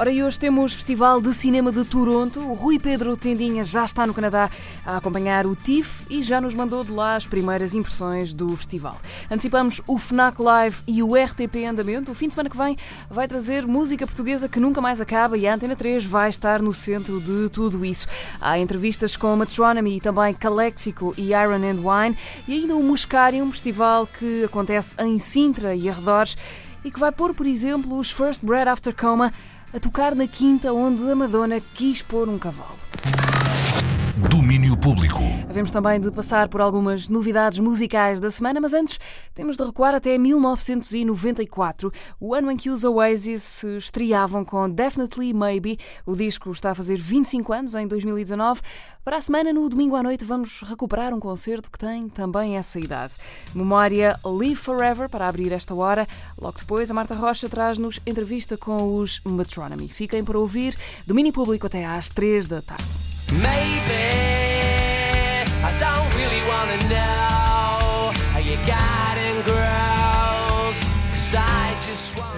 Ora, e hoje temos Festival de Cinema de Toronto. O Rui Pedro Tendinha já está no Canadá a acompanhar o TIFF e já nos mandou de lá as primeiras impressões do festival. Antecipamos o FNAC Live e o RTP Andamento. O fim de semana que vem vai trazer música portuguesa que nunca mais acaba e a Antena 3 vai estar no centro de tudo isso. Há entrevistas com Metronomy e também Calexico e Iron and Wine e ainda o Muscarium, um festival que acontece em Sintra e arredores e que vai pôr, por exemplo, os First Bread After Coma a tocar na quinta onde a Madonna quis pôr um cavalo. Domínio Público. Havemos também de passar por algumas novidades musicais da semana, mas antes temos de recuar até 1994, o ano em que os Oasis estreavam com Definitely Maybe. O disco está a fazer 25 anos em 2019. Para a semana, no domingo à noite, vamos recuperar um concerto que tem também essa idade. Memória Live Forever para abrir esta hora. Logo depois, a Marta Rocha traz-nos entrevista com os Metronomy. Fiquem para ouvir Domínio Público até às 3 da tarde. Maybe I don't really wanna know how you got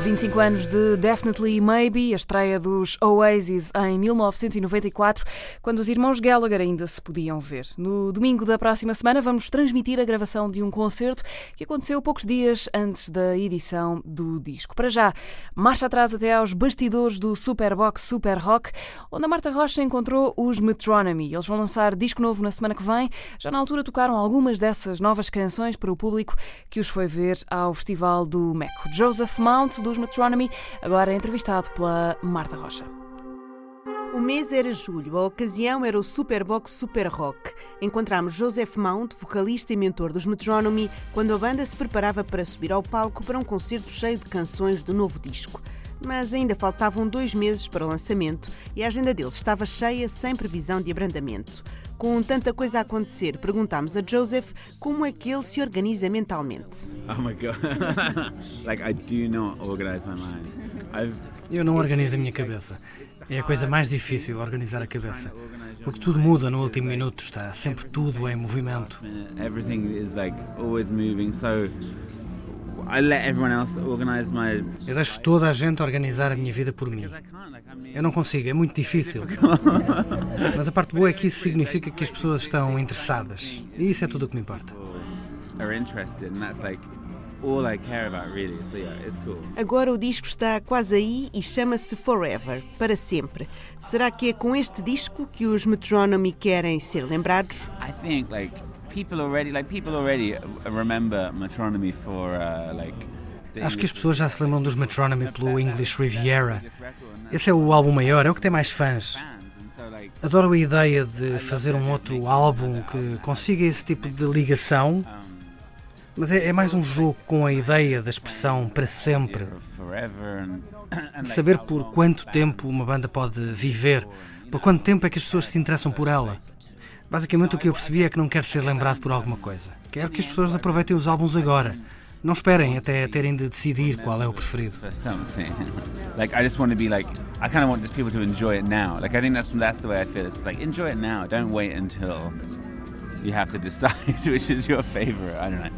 25 anos de Definitely Maybe, a estreia dos Oasis em 1994, quando os irmãos Gallagher ainda se podiam ver. No domingo da próxima semana vamos transmitir a gravação de um concerto que aconteceu poucos dias antes da edição do disco. Para já, marcha atrás até aos bastidores do Superbox Super Rock, onde a Marta Rocha encontrou os Metronomy. Eles vão lançar disco novo na semana que vem. Já na altura tocaram algumas dessas novas canções para o público que os foi ver ao Festival do Meco. Joseph Mount, do dos Metronomy, agora entrevistado pela Marta Rocha. O mês era julho, a ocasião era o Superbox Super Rock. Encontramos Joseph Mount, vocalista e mentor dos Metronomy, quando a banda se preparava para subir ao palco para um concerto cheio de canções do novo disco. Mas ainda faltavam dois meses para o lançamento e a agenda deles estava cheia, sem previsão de abrandamento. Com tanta coisa a acontecer, perguntámos a Joseph como é que ele se organiza mentalmente. Oh my god. like I do not organize my mind. I've... Eu não organizo a minha cabeça. É a coisa mais difícil organizar a cabeça. Porque tudo muda no último minuto, está sempre tudo em movimento. Everything is like always moving, so Eu deixo toda a gente organizar a minha vida por mim. Eu não consigo, é muito difícil. Mas a parte boa é que isso significa que as pessoas estão interessadas. E isso é tudo o que me importa. Agora o disco está quase aí e chama-se Forever, para sempre. Será que é com este disco que os Metronomy querem ser lembrados? I think like people already like people already remember Metronomy for uh, like Acho que as pessoas já se lembram dos Metronomy pelo English Riviera. Esse é o álbum maior, é o que tem mais fãs. Adoro a ideia de fazer um outro álbum que consiga esse tipo de ligação, mas é, é mais um jogo com a ideia da expressão para sempre. De saber por quanto tempo uma banda pode viver, por quanto tempo é que as pessoas se interessam por ela. Basicamente o que eu percebi é que não quero ser lembrado por alguma coisa. Quero que as pessoas aproveitem os álbuns agora não esperem até terem de decidir qual é o preferido. Like I just want to be like I kind of want just people to enjoy it now. Like I think that's that's the way I feel. It's like enjoy it now. Don't wait until you have to decide which is your favorite. I don't know.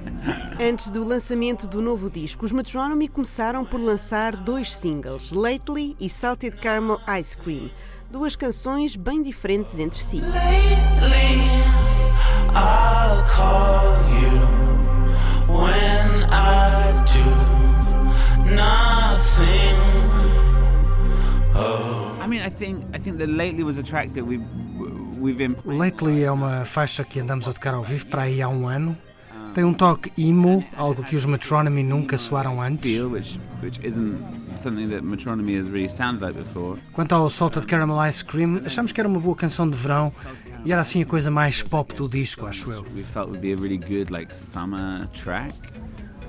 Antes do lançamento do novo disco, os Metronomy começaram por lançar dois singles, Lately e Salted Caramel Ice Cream, duas canções bem diferentes entre si. Lately, I'll call you. when I do nothing. I mean, I think I think that lately was a track that we we've been. Lately é uma faixa que andamos a tocar ao vivo para aí há um ano. Tem um toque emo, algo que os Metronomy nunca soaram antes. Which, which isn't something that Metronomy has really sounded like before. Quanto ao Salted Caramel Ice Cream, achamos que era uma boa canção de verão e era assim a coisa mais pop do disco, acho eu. We felt would be a really good like summer track.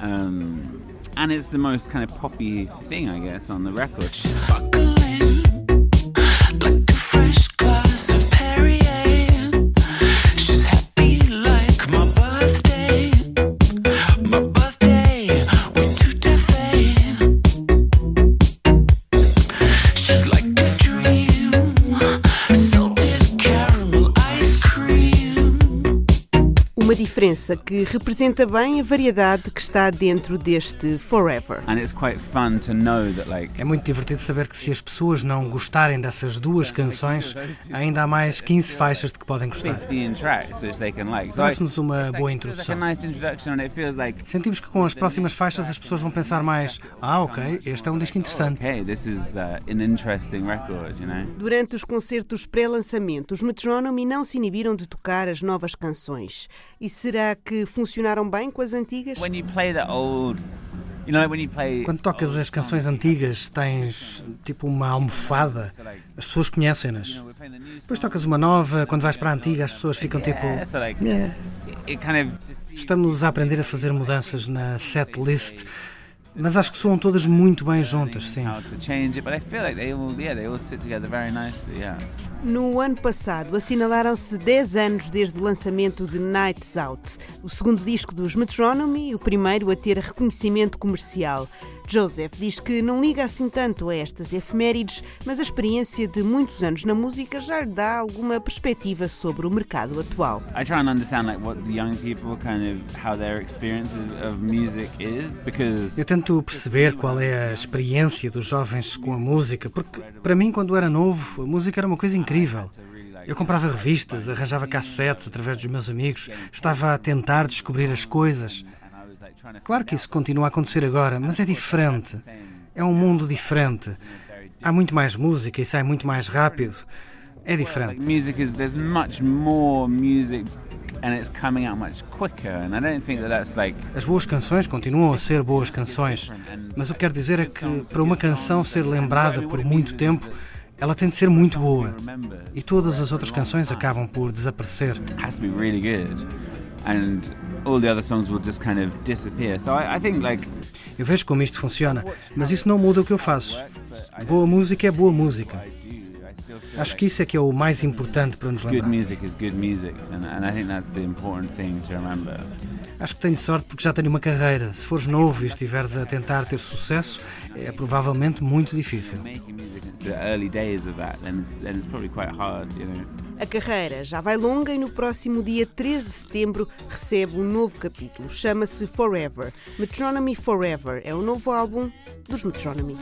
Um, and it's the most kind of poppy thing, I guess, on the record. Diferença que representa bem a variedade que está dentro deste Forever. Like... É muito divertido saber que se as pessoas não gostarem dessas duas canções, ainda há mais 15 faixas de que podem gostar. Parece-nos uma boa introdução. Sentimos que com as próximas faixas as pessoas vão pensar mais: ah, ok, este é um disco interessante. Durante os concertos pré-lançamento, os Metronomy não se inibiram de tocar as novas canções. E será que funcionaram bem com as antigas? Quando tocas as canções antigas, tens tipo uma almofada, as pessoas conhecem-nas. Depois tocas uma nova, quando vais para a antiga, as pessoas ficam tipo. Estamos a aprender a fazer mudanças na set list mas acho que soam todas muito bem juntas, sim. No ano passado, assinalaram-se 10 anos desde o lançamento de Nights Out, o segundo disco dos Metronomy e o primeiro a ter reconhecimento comercial. Joseph diz que não liga assim tanto a estas efemérides, mas a experiência de muitos anos na música já lhe dá alguma perspectiva sobre o mercado atual. I try and understand like what the young people kind of how their experience of music is because Eu tento perceber qual é a experiência dos jovens com a música, porque para mim quando era novo, a música era uma coisa incrível. Eu comprava revistas, arranjava cassetes através dos meus amigos, estava a tentar descobrir as coisas. Claro que isso continua a acontecer agora, mas é diferente. É um mundo diferente. Há muito mais música e sai muito mais rápido. É diferente. Music is there's much more music and it's coming out much quicker and I don't think that that's like As boas canções continuam a ser boas canções, mas o que quero dizer é que para uma canção ser lembrada por muito tempo, ela tem de ser muito boa. E todas as outras canções acabam por desaparecer. And all the other songs will just kind of disappear. So I, I think like Eu vejo como isto funciona, mas isso não muda o que eu faço. Boa música é boa música. Acho que isso é que é o mais importante para nos lembrar. Good music is good music, and, and I think that's the important thing to remember. Acho que tenho sorte porque já tenho uma carreira. Se fores novo e estiveres a tentar ter sucesso, é provavelmente muito difícil. A carreira já vai longa e no próximo dia 13 de setembro recebe um novo capítulo. Chama-se Forever. Metronomy Forever é o novo álbum dos Metronomy.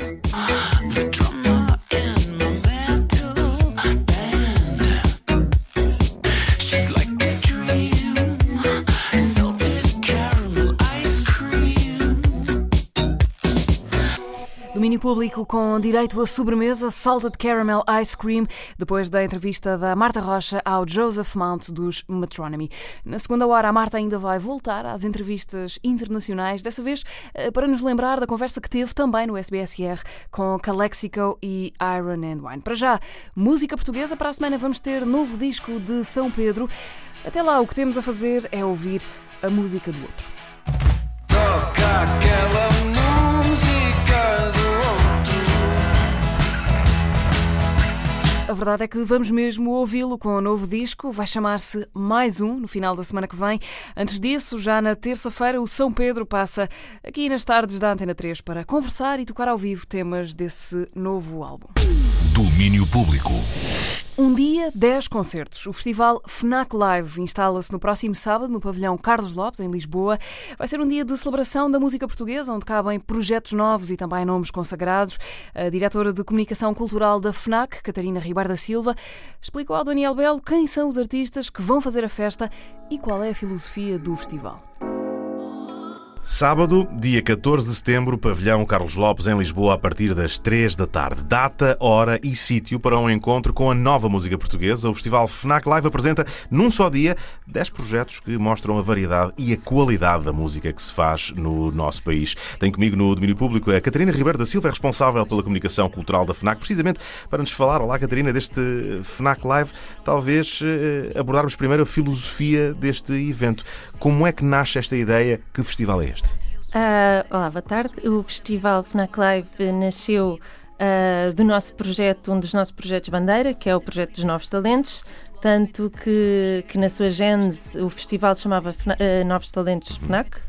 Domínio público com direito a sobremesa Salted Caramel Ice Cream, depois da entrevista da Marta Rocha ao Joseph Mount dos Metronomy. Na segunda hora, a Marta ainda vai voltar às entrevistas internacionais, dessa vez eh, para nos lembrar da conversa que teve também no SBSR com Calexico e Iron and Wine. Para já, música portuguesa. Para a semana vamos ter novo disco de São Pedro. Até lá, o que temos a fazer é ouvir a música do outro. Toca aquela A verdade é que vamos mesmo ouvi-lo com o um novo disco. Vai chamar-se Mais Um no final da semana que vem. Antes disso, já na terça-feira, o São Pedro passa aqui nas tardes da Antena 3 para conversar e tocar ao vivo temas desse novo álbum. Domínio Público. Um dia, 10 concertos. O festival FNAC Live instala-se no próximo sábado no pavilhão Carlos Lopes, em Lisboa. Vai ser um dia de celebração da música portuguesa, onde cabem projetos novos e também nomes consagrados. A diretora de comunicação cultural da FNAC, Catarina Ribeiro da Silva, explicou ao Daniel Belo quem são os artistas que vão fazer a festa e qual é a filosofia do festival. Sábado, dia 14 de setembro, pavilhão Carlos Lopes em Lisboa a partir das 3 da tarde. Data, hora e sítio para um encontro com a nova música portuguesa. O Festival FNAC Live apresenta num só dia 10 projetos que mostram a variedade e a qualidade da música que se faz no nosso país. Tem comigo no domínio público a Catarina Ribeiro da Silva, responsável pela comunicação cultural da FNAC, precisamente para nos falar, olá Catarina, deste FNAC Live, talvez eh, abordarmos primeiro a filosofia deste evento. Como é que nasce esta ideia? Que festival é este? Uh, olá, boa tarde. O Festival FNAC Live nasceu uh, do nosso projeto, um dos nossos projetos bandeira, que é o projeto dos Novos Talentos, tanto que, que na sua gênese o festival chamava FNAC, uh, Novos Talentos FNAC,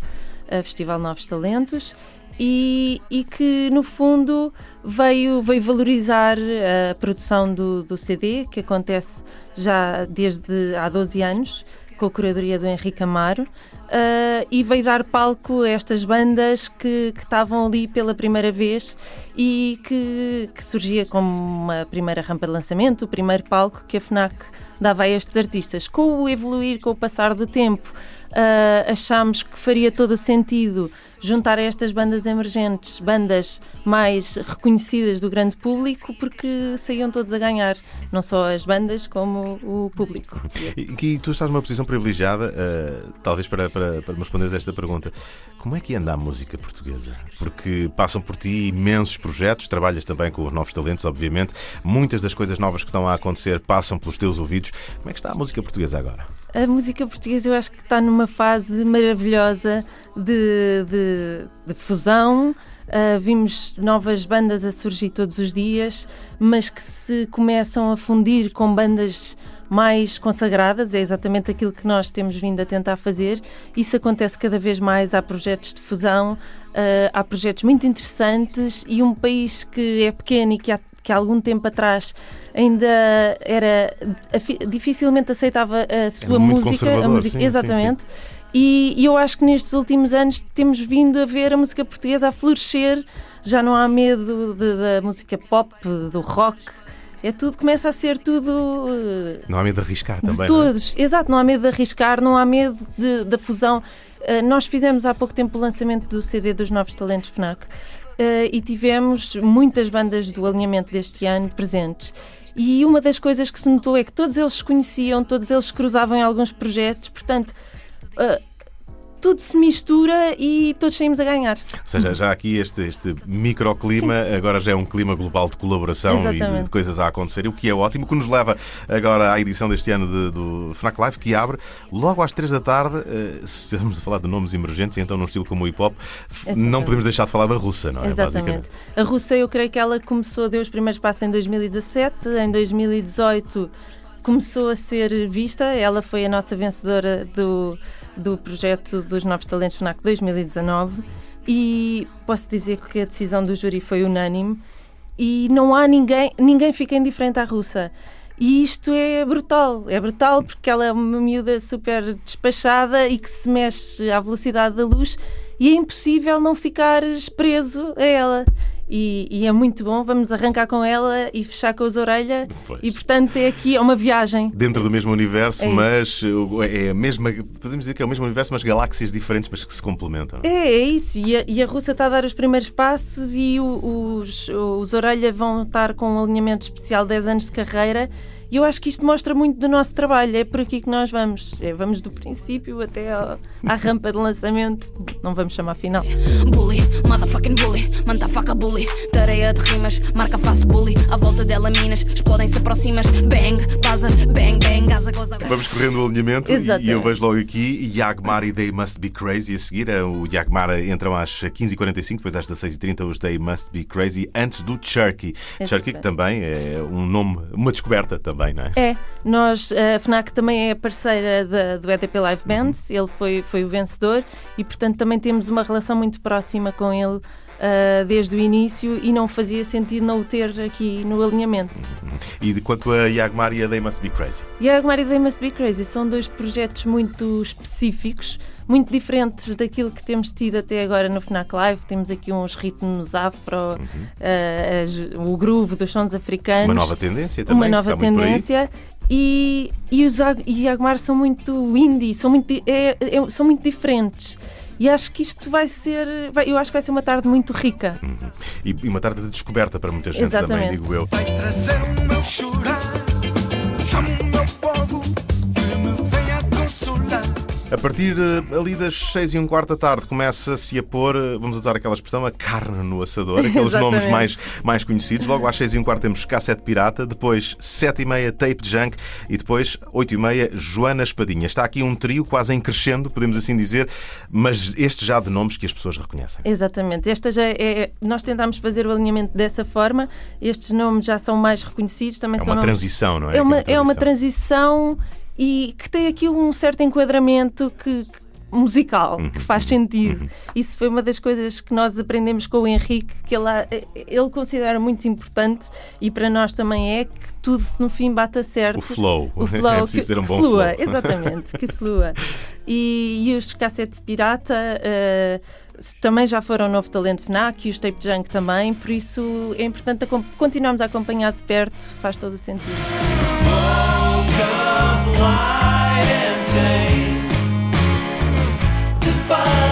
Festival Novos Talentos, e, e, que no fundo veio, veio valorizar a produção do, do CD, que acontece já desde há 12 anos com a curadoria do Henrique Amaro, uh, e veio dar palco a estas bandas que, estavam ali pela primeira vez e que, que surgia como uma primeira rampa de lançamento, o primeiro palco que a FNAC dava a estes artistas. Com o evoluir, com o passar do tempo, uh, achámos que faria todo o sentido juntar a estas bandas emergentes, bandas mais reconhecidas do grande público, porque saíam todos a ganhar, não só as bandas como o público. E, e tu estás numa posição privilegiada, uh, talvez para, para, para me responderes esta pergunta. Como é que anda a música portuguesa? Porque passam por ti imensos projetos, trabalhas também com os novos talentos, obviamente. Muitas das coisas novas que estão a acontecer passam pelos teus ouvidos. Como é que está a música portuguesa agora? A música portuguesa eu acho que está numa fase maravilhosa de, de, de fusão. Uh, vimos novas bandas a surgir todos os dias, mas que se começam a fundir com bandas mais consagradas, é exatamente aquilo que nós temos vindo a tentar fazer. Isso acontece cada vez mais, há projetos de fusão, uh, há projetos muito interessantes e um país que é pequeno e que há que há algum tempo atrás ainda era dificilmente aceitava a sua música, a música sim, exatamente. Sim, sim. E, e, eu acho que nestes últimos anos temos vindo a ver a música portuguesa a florescer. Já não há medo da música pop, do rock. É tudo, começa a ser tudo. Eh, não há medo de arriscar de também. É? Todos, é? exato, não há medo de arriscar, não há medo da fusão. Uh, nós fizemos há pouco tempo o lançamento do CD dos Novos Talentos FNAC uh, e tivemos muitas bandas do alinhamento deste ano presentes. E uma das coisas que se notou é que todos eles se conheciam, todos eles se cruzavam em alguns projetos, portanto. Uh, tudo se mistura e todos saímos a ganhar. Ou seja, já aqui este, este microclima, Sim. agora já é um clima global de colaboração Exatamente. e de, coisas a acontecer, o que é ótimo, que nos leva agora à edição deste ano de, do FNAC Live, que abre logo às três da tarde, se estamos a falar de nomes emergentes, então num estilo como o hip hop, Exatamente. não podemos deixar de falar da russa, não é? Exatamente. A russa, eu creio que ela começou, deu os primeiros passos em 2017, em 2018 começou a ser vista, ela foi a nossa vencedora do do projeto dos Novos Talentos FNAC 2019 e posso dizer que a decisão do júri foi unânime e não há ninguém, ninguém fica indiferente à russa. E isto é brutal, é brutal porque ela é uma miúda super despachada e que se mexe à velocidade da luz e é impossível não ficares preso a ela. E, e, é muito bom. Vamos arrancar com ela e fechar com as orelhas. Pois. E portanto é aqui é uma viagem. Dentro do mesmo universo, é mas é a mesma. Podemos dizer que é o mesmo universo, mas galáxias diferentes, mas que se complementam. É, é isso. E a, e a Rússia está a dar os primeiros passos e o, os, os Orelha vão estar com um alinhamento especial 10 anos de carreira e eu acho que isto mostra muito do nosso trabalho. É por aqui que nós vamos. É, vamos do princípio até à, à rampa de lançamento. Não vamos chamar final. Bully, motherfucking bully, manda faca bully. Tareia de rimas, marca face bully. À volta dela minas, explodem, se aproximas. Bang, baza, bang, bang, gaza, goza. Vamos correndo o alinhamento Exatamente. e eu vejo logo aqui Yagmar e They Must Be Crazy a seguir. É o Yagmar entram às 15h45, depois às 16h30 os They Must Be Crazy, antes do Cherky. Cherky que também é um nome, uma descoberta também também, não é? É, nós, a FNAC também é parceira do EDP Live Bands, uhum. ele foi, foi o vencedor e, portanto, também temos uma relação muito próxima com ele. Uh, desde o início e não fazia sentido não o ter aqui no alinhamento. E de quanto a Yagmar e a They Must Be Crazy? Yagmar e They Must Be Crazy são dois projetos muito específicos, muito diferentes daquilo que temos tido até agora no FNAC Live. Temos aqui uns ritmos afro, uhum. uh, o groove dos sons africanos. Uma nova tendência também. Uma nova tendência. E, e os Yagmar são muito indie, são muito, é, é, são muito diferentes. E acho que isto vai ser, vai, eu acho que vai ser uma tarde muito rica. Uhum. E, e uma tarde de descoberta para muita gente Exatamente. também, digo eu. Vai trazer o meu chorar. Chamo o meu povo que me venha consolar. A partir eh, ali das seis e um quarto da tarde começa-se a pôr, eh, vamos usar aquela expressão, a carne no assador, aqueles nomes mais, mais conhecidos. Logo às seis e um quarto temos Cassete Pirata, depois sete e meia Tape Junk e depois oito e meia Joana Espadinha. Está aqui um trio quase em crescendo, podemos assim dizer, mas este já de nomes que as pessoas reconhecem. Exatamente. Esta já é, nós tentámos fazer o alinhamento dessa forma. Estes nomes já são mais reconhecidos, também É são uma nomes- transição, não é? É uma, é uma transição e que tem aqui um certo enquadramento que, que- musical, Uhum, que faz sentido. Isso foi uma das coisas que nós aprendemos com o Henrique, que ele, ele considera muito importante e para nós também é que tudo no fim bata certo. O flow. O flow, É que, ter um que bom flua, flow. exatamente, que flua. E, e os cassetes pirata eh, também já foram um novo talento FNAC e os tape junk também, por isso é importante continuarmos a acompanhar de perto, faz todo o sentido. of lie and tame to find.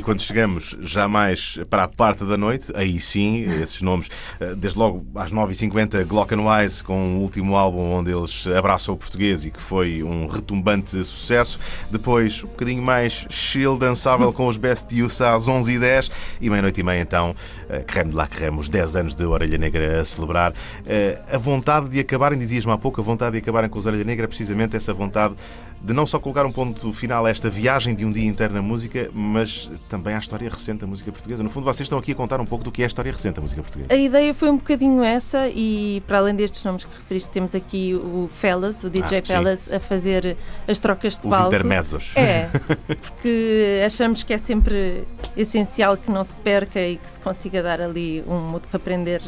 E quando chegamos já mais para a parte da noite, aí sim, esses nomes, eh, desde logo às 9h50, Glockenwise, com o último álbum onde eles abraçam o português e que foi um retumbante sucesso. Depois, um bocadinho mais chill, dançável com os Best Use às 11h10 e meia-noite e meia, então, eh, creme de lá creme, os 10 anos de Orelha Negra a celebrar. Eh, A vontade de acabarem, dizias-me há pouco, a vontade de acabarem com os Orelha Negra é precisamente essa vontade de não só colocar um ponto final a esta viagem de um dia inteiro na música, mas também à história recente da música portuguesa. No fundo, vocês estão aqui a contar um pouco do que é a história recente da música portuguesa. A ideia foi um bocadinho essa, e para além destes nomes que referiste, temos aqui o Fellas, o DJ Ah, sim. Fellas, a fazer as trocas de Os palco. intermezos. É, porque achamos que é sempre essencial que não se perca e que se consiga dar ali um modo para aprender,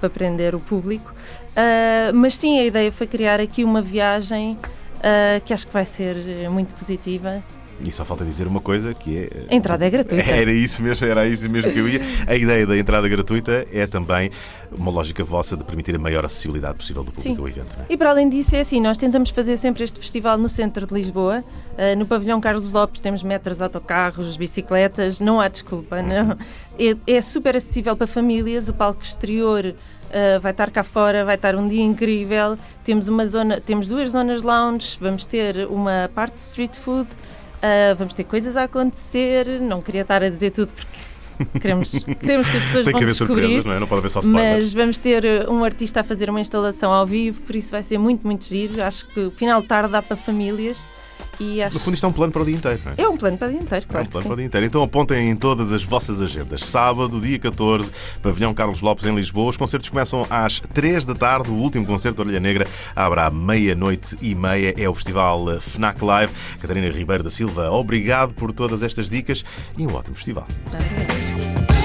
para aprender o público. Ah, mas sim, a ideia foi criar aqui uma viagem ah, que acho que vai ser muito positiva. E só falta dizer uma coisa que é. A entrada é gratuita. Era isso mesmo, era isso mesmo que eu ia. A ideia da entrada gratuita é também uma lógica vossa de permitir a maior acessibilidade possível do público Sim. ao evento. É? E para além disso, é assim, nós tentamos fazer sempre este festival no centro de Lisboa. Ah, no pavilhão Carlos Lopes temos metros, autocarros, bicicletas, não há desculpa, não. É, é super acessível para famílias, o palco exterior ah, vai estar cá fora, vai estar um dia incrível. Temos uma zona, temos duas zonas lounge, vamos ter uma parte de street food, ah, vamos ter coisas a acontecer. Não queria estar a dizer tudo porque queremos, queremos que as pessoas Tem vão que haver descobrir. surpresas, não é? Não pode haver só spoilers. Mas vamos ter uh, um artista a fazer uma instalação ao vivo, por isso vai ser muito, muito giro. Acho que o final de tarde dá para famílias e acho No fundo, isto é um plano para o dia inteiro, não é? é um plano para o dia inteiro, É claro. um que plano para o dia inteiro. Então apontem em todas as vossas agendas. Sábado, dia 14, Pavilhão Carlos Lopes em Lisboa. Os concertos começam às 3 da tarde. O último concerto Orelha Negra abre à meia-noite e meia. É o festival eh, FNAC Live. Catarina Ribeiro da Silva, obrigado por todas estas dicas e um ótimo festival. Apanhamos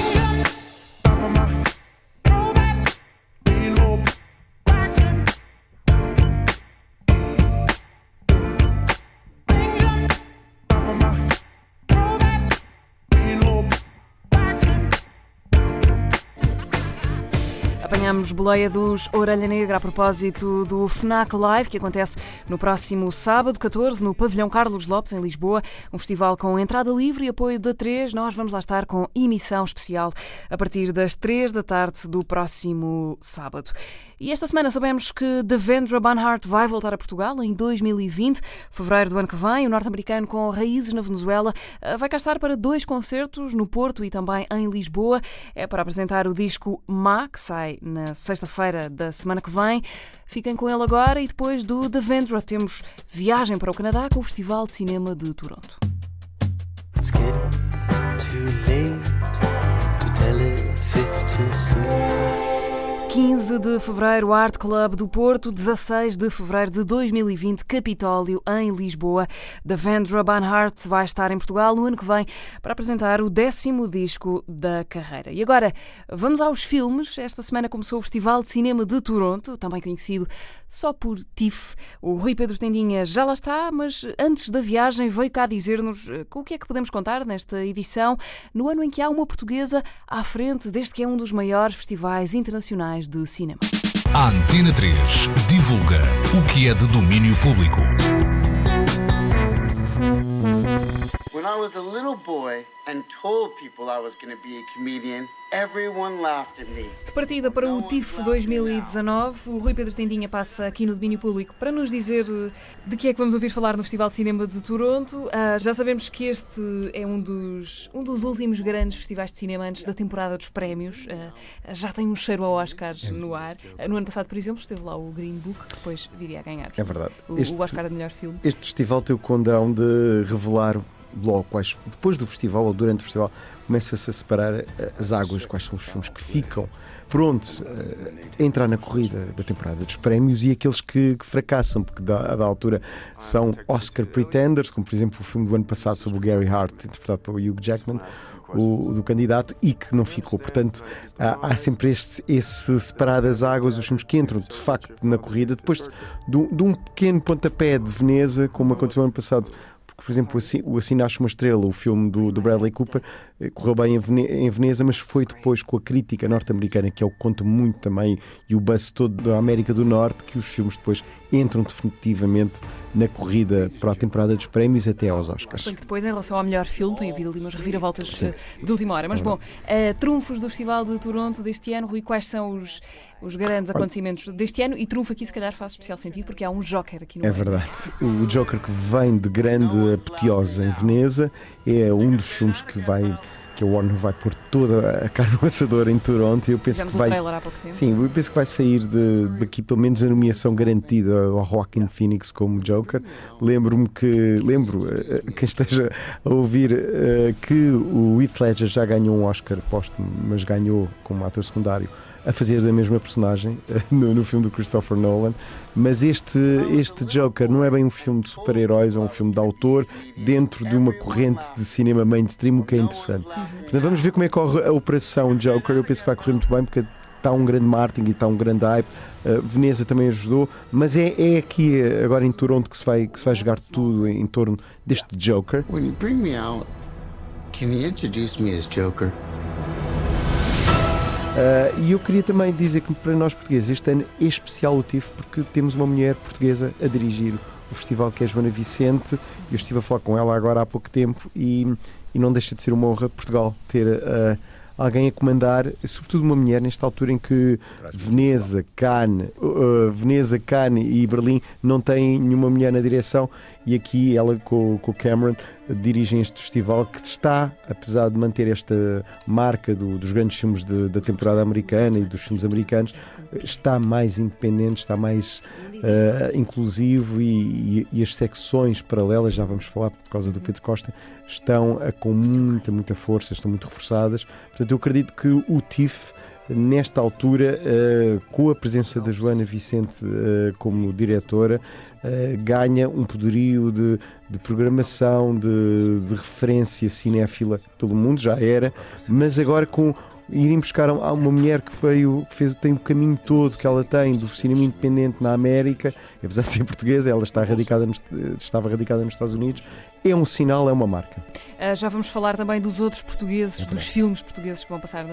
boleia dos Orelha Negra a propósito do FNAC Live, que acontece no próximo sábado, 14, no Pavilhão Carlos Lopes, em Lisboa. Um festival com entrada livre e apoio da 3. Nós vamos lá estar com emissão especial a partir das 3 da tarde do próximo sábado. E esta semana sabemos que Devendra Banhart vai voltar a Portugal em 2020, fevereiro do ano que vem. O norte-americano com raízes na Venezuela eh, vai cá estar para dois concertos no Porto e também em Lisboa. É para apresentar o disco Ma, que sai na sexta-feira da semana que vem. Fiquem com ele agora e depois do Devendra temos viagem para o Canadá com o Festival de Cinema de Toronto. It's. 15 de fevereiro, Art Club do Porto, 16 de fevereiro de 2020, Capitólio, em Lisboa. Devendra Banhart vai estar em Portugal no ano que vem para apresentar o décimo disco da carreira. E agora, vamos aos filmes. Esta semana começou o Festival de Cinema de Toronto, também conhecido só por TIFF. O Rui Pedro Tendinha já lá está, mas antes da viagem veio cá dizer-nos eh, o que é que podemos contar nesta edição, no ano em que há uma portuguesa à frente deste que é um dos maiores festivais internacionais de cinema. A Antena 3 divulga o que é de domínio público. I was a little boy and told people I was going to be a comedian, everyone laughed at me. De partida para o TIFF 2019, o Rui Pedro Tendinha passa aqui no domínio público para nos dizer eh, de que é que vamos ouvir falar no Festival de Cinema de Toronto. Ah, já sabemos que este é um dos, um dos últimos grandes festivais de cinema antes da temporada dos prémios. Ah, já tem um cheiro ao Oscars no ar. Ah, no ano passado, por exemplo, esteve lá o Green Book, que depois viria a ganhar É verdade. o, Este- o Oscar de melhor filme. Este festival tem o condão de revelar logo quais, depois do festival ou durante o festival, começa-se a separar eh, as águas, quais são os filmes que ficam prontos eh, a entrar na corrida da temporada dos prémios e aqueles que, que fracassam, porque da, da altura são Oscar pretenders, como por exemplo o filme do ano passado sobre o Gary Hart, interpretado pelo Hugh Jackman. O, do candidato e que não ficou. Portanto, há, há sempre este, esse separar das águas, os filmes que entram de facto na corrida, depois de, de um pequeno pontapé de Veneza, como aconteceu ano passado por exemplo, o Assim- Nasce uma Estrela, o filme do, do Bradley Cooper, correu bem em Vene- em Veneza, mas foi depois com a crítica norte-americana, que é o que conta muito também, e o buzz todo da América do Norte, que os filmes depois entram definitivamente na corrida para a temporada dos prémios até aos Oscars. que depois, em relação ao melhor filme, tem havido ali umas reviravoltas eh, de última hora. Mas bom, eh, trunfos do Festival de Toronto deste ano, Rui, quais são os, os grandes acontecimentos deste ano? E trunfo aqui, se calhar, faz especial sentido, porque há um Joker aqui no É verdade. O Joker que vem de grande apoteose em Veneza é um dos filmes que vai que a Warner vai pôr toda a carne no assador em Toronto e eu penso que um vai trailer há pouco tempo. Sim, eu penso que vai sair de, daqui pelo menos a nomeação garantida ao Joaquin Phoenix como Joker. Lembro-me que, lembro, eh, eh, quem esteja a ouvir, eh, que o Heath Ledger já ganhou um Oscar póstumo, mas ganhou como ator secundário a fazer a mesma personagem no, no filme do Christopher Nolan. Mas este, este Joker não é bem um filme de super-heróis, é um filme de autor dentro de uma corrente de cinema mainstream, o que é interessante. Portanto, vamos ver como é que corre a operação Joker. Eu penso que vai correr muito bem, porque está um grande marketing e está um grande hype. Uh, Veneza também ajudou, mas é, é aqui, agora em Toronto, que se, vai, que se vai jogar tudo em, em torno deste Joker. Bring me out, me Joker? Uh, e eu queria também dizer que para nós portugueses este ano é especial o TIFF porque temos uma mulher portuguesa a dirigir o festival que é a Joana Vicente. Eu estive a falar com ela agora há pouco tempo e, e não deixa de ser uma honra Portugal ter uh, alguém a comandar, sobretudo uma mulher nesta altura em que Veneza, Cannes, uh, Veneza, Cannes e Berlim não têm nenhuma mulher na direção e aqui ela com, com o Cameron dirigem este festival que está, apesar de manter esta marca do- dos grandes filmes de- da temporada americana e dos filmes americanos, está mais independente, está mais eh, inclusivo e, e- e as secções paralelas, já vamos falar por causa do Pedro Costa, estão eh, com muita, muita força, estão muito reforçadas. Portanto, eu acredito que o TIFF nesta altura, eh, com a presença da Joana Vicente eh, como diretora, eh, ganha um poderio de, de programação, de, de referência cinéfila pelo mundo, já era, mas agora com irem buscar a uma mulher que veio, que fez, tem o caminho todo que ela tem do cinema independente na América, apesar de ser portuguesa, ela está radicada nos, estava radicada nos Estados Unidos, é um sinal, é uma marca. Ah, já vamos falar também dos outros portugueses, dos filmes portugueses que vão passar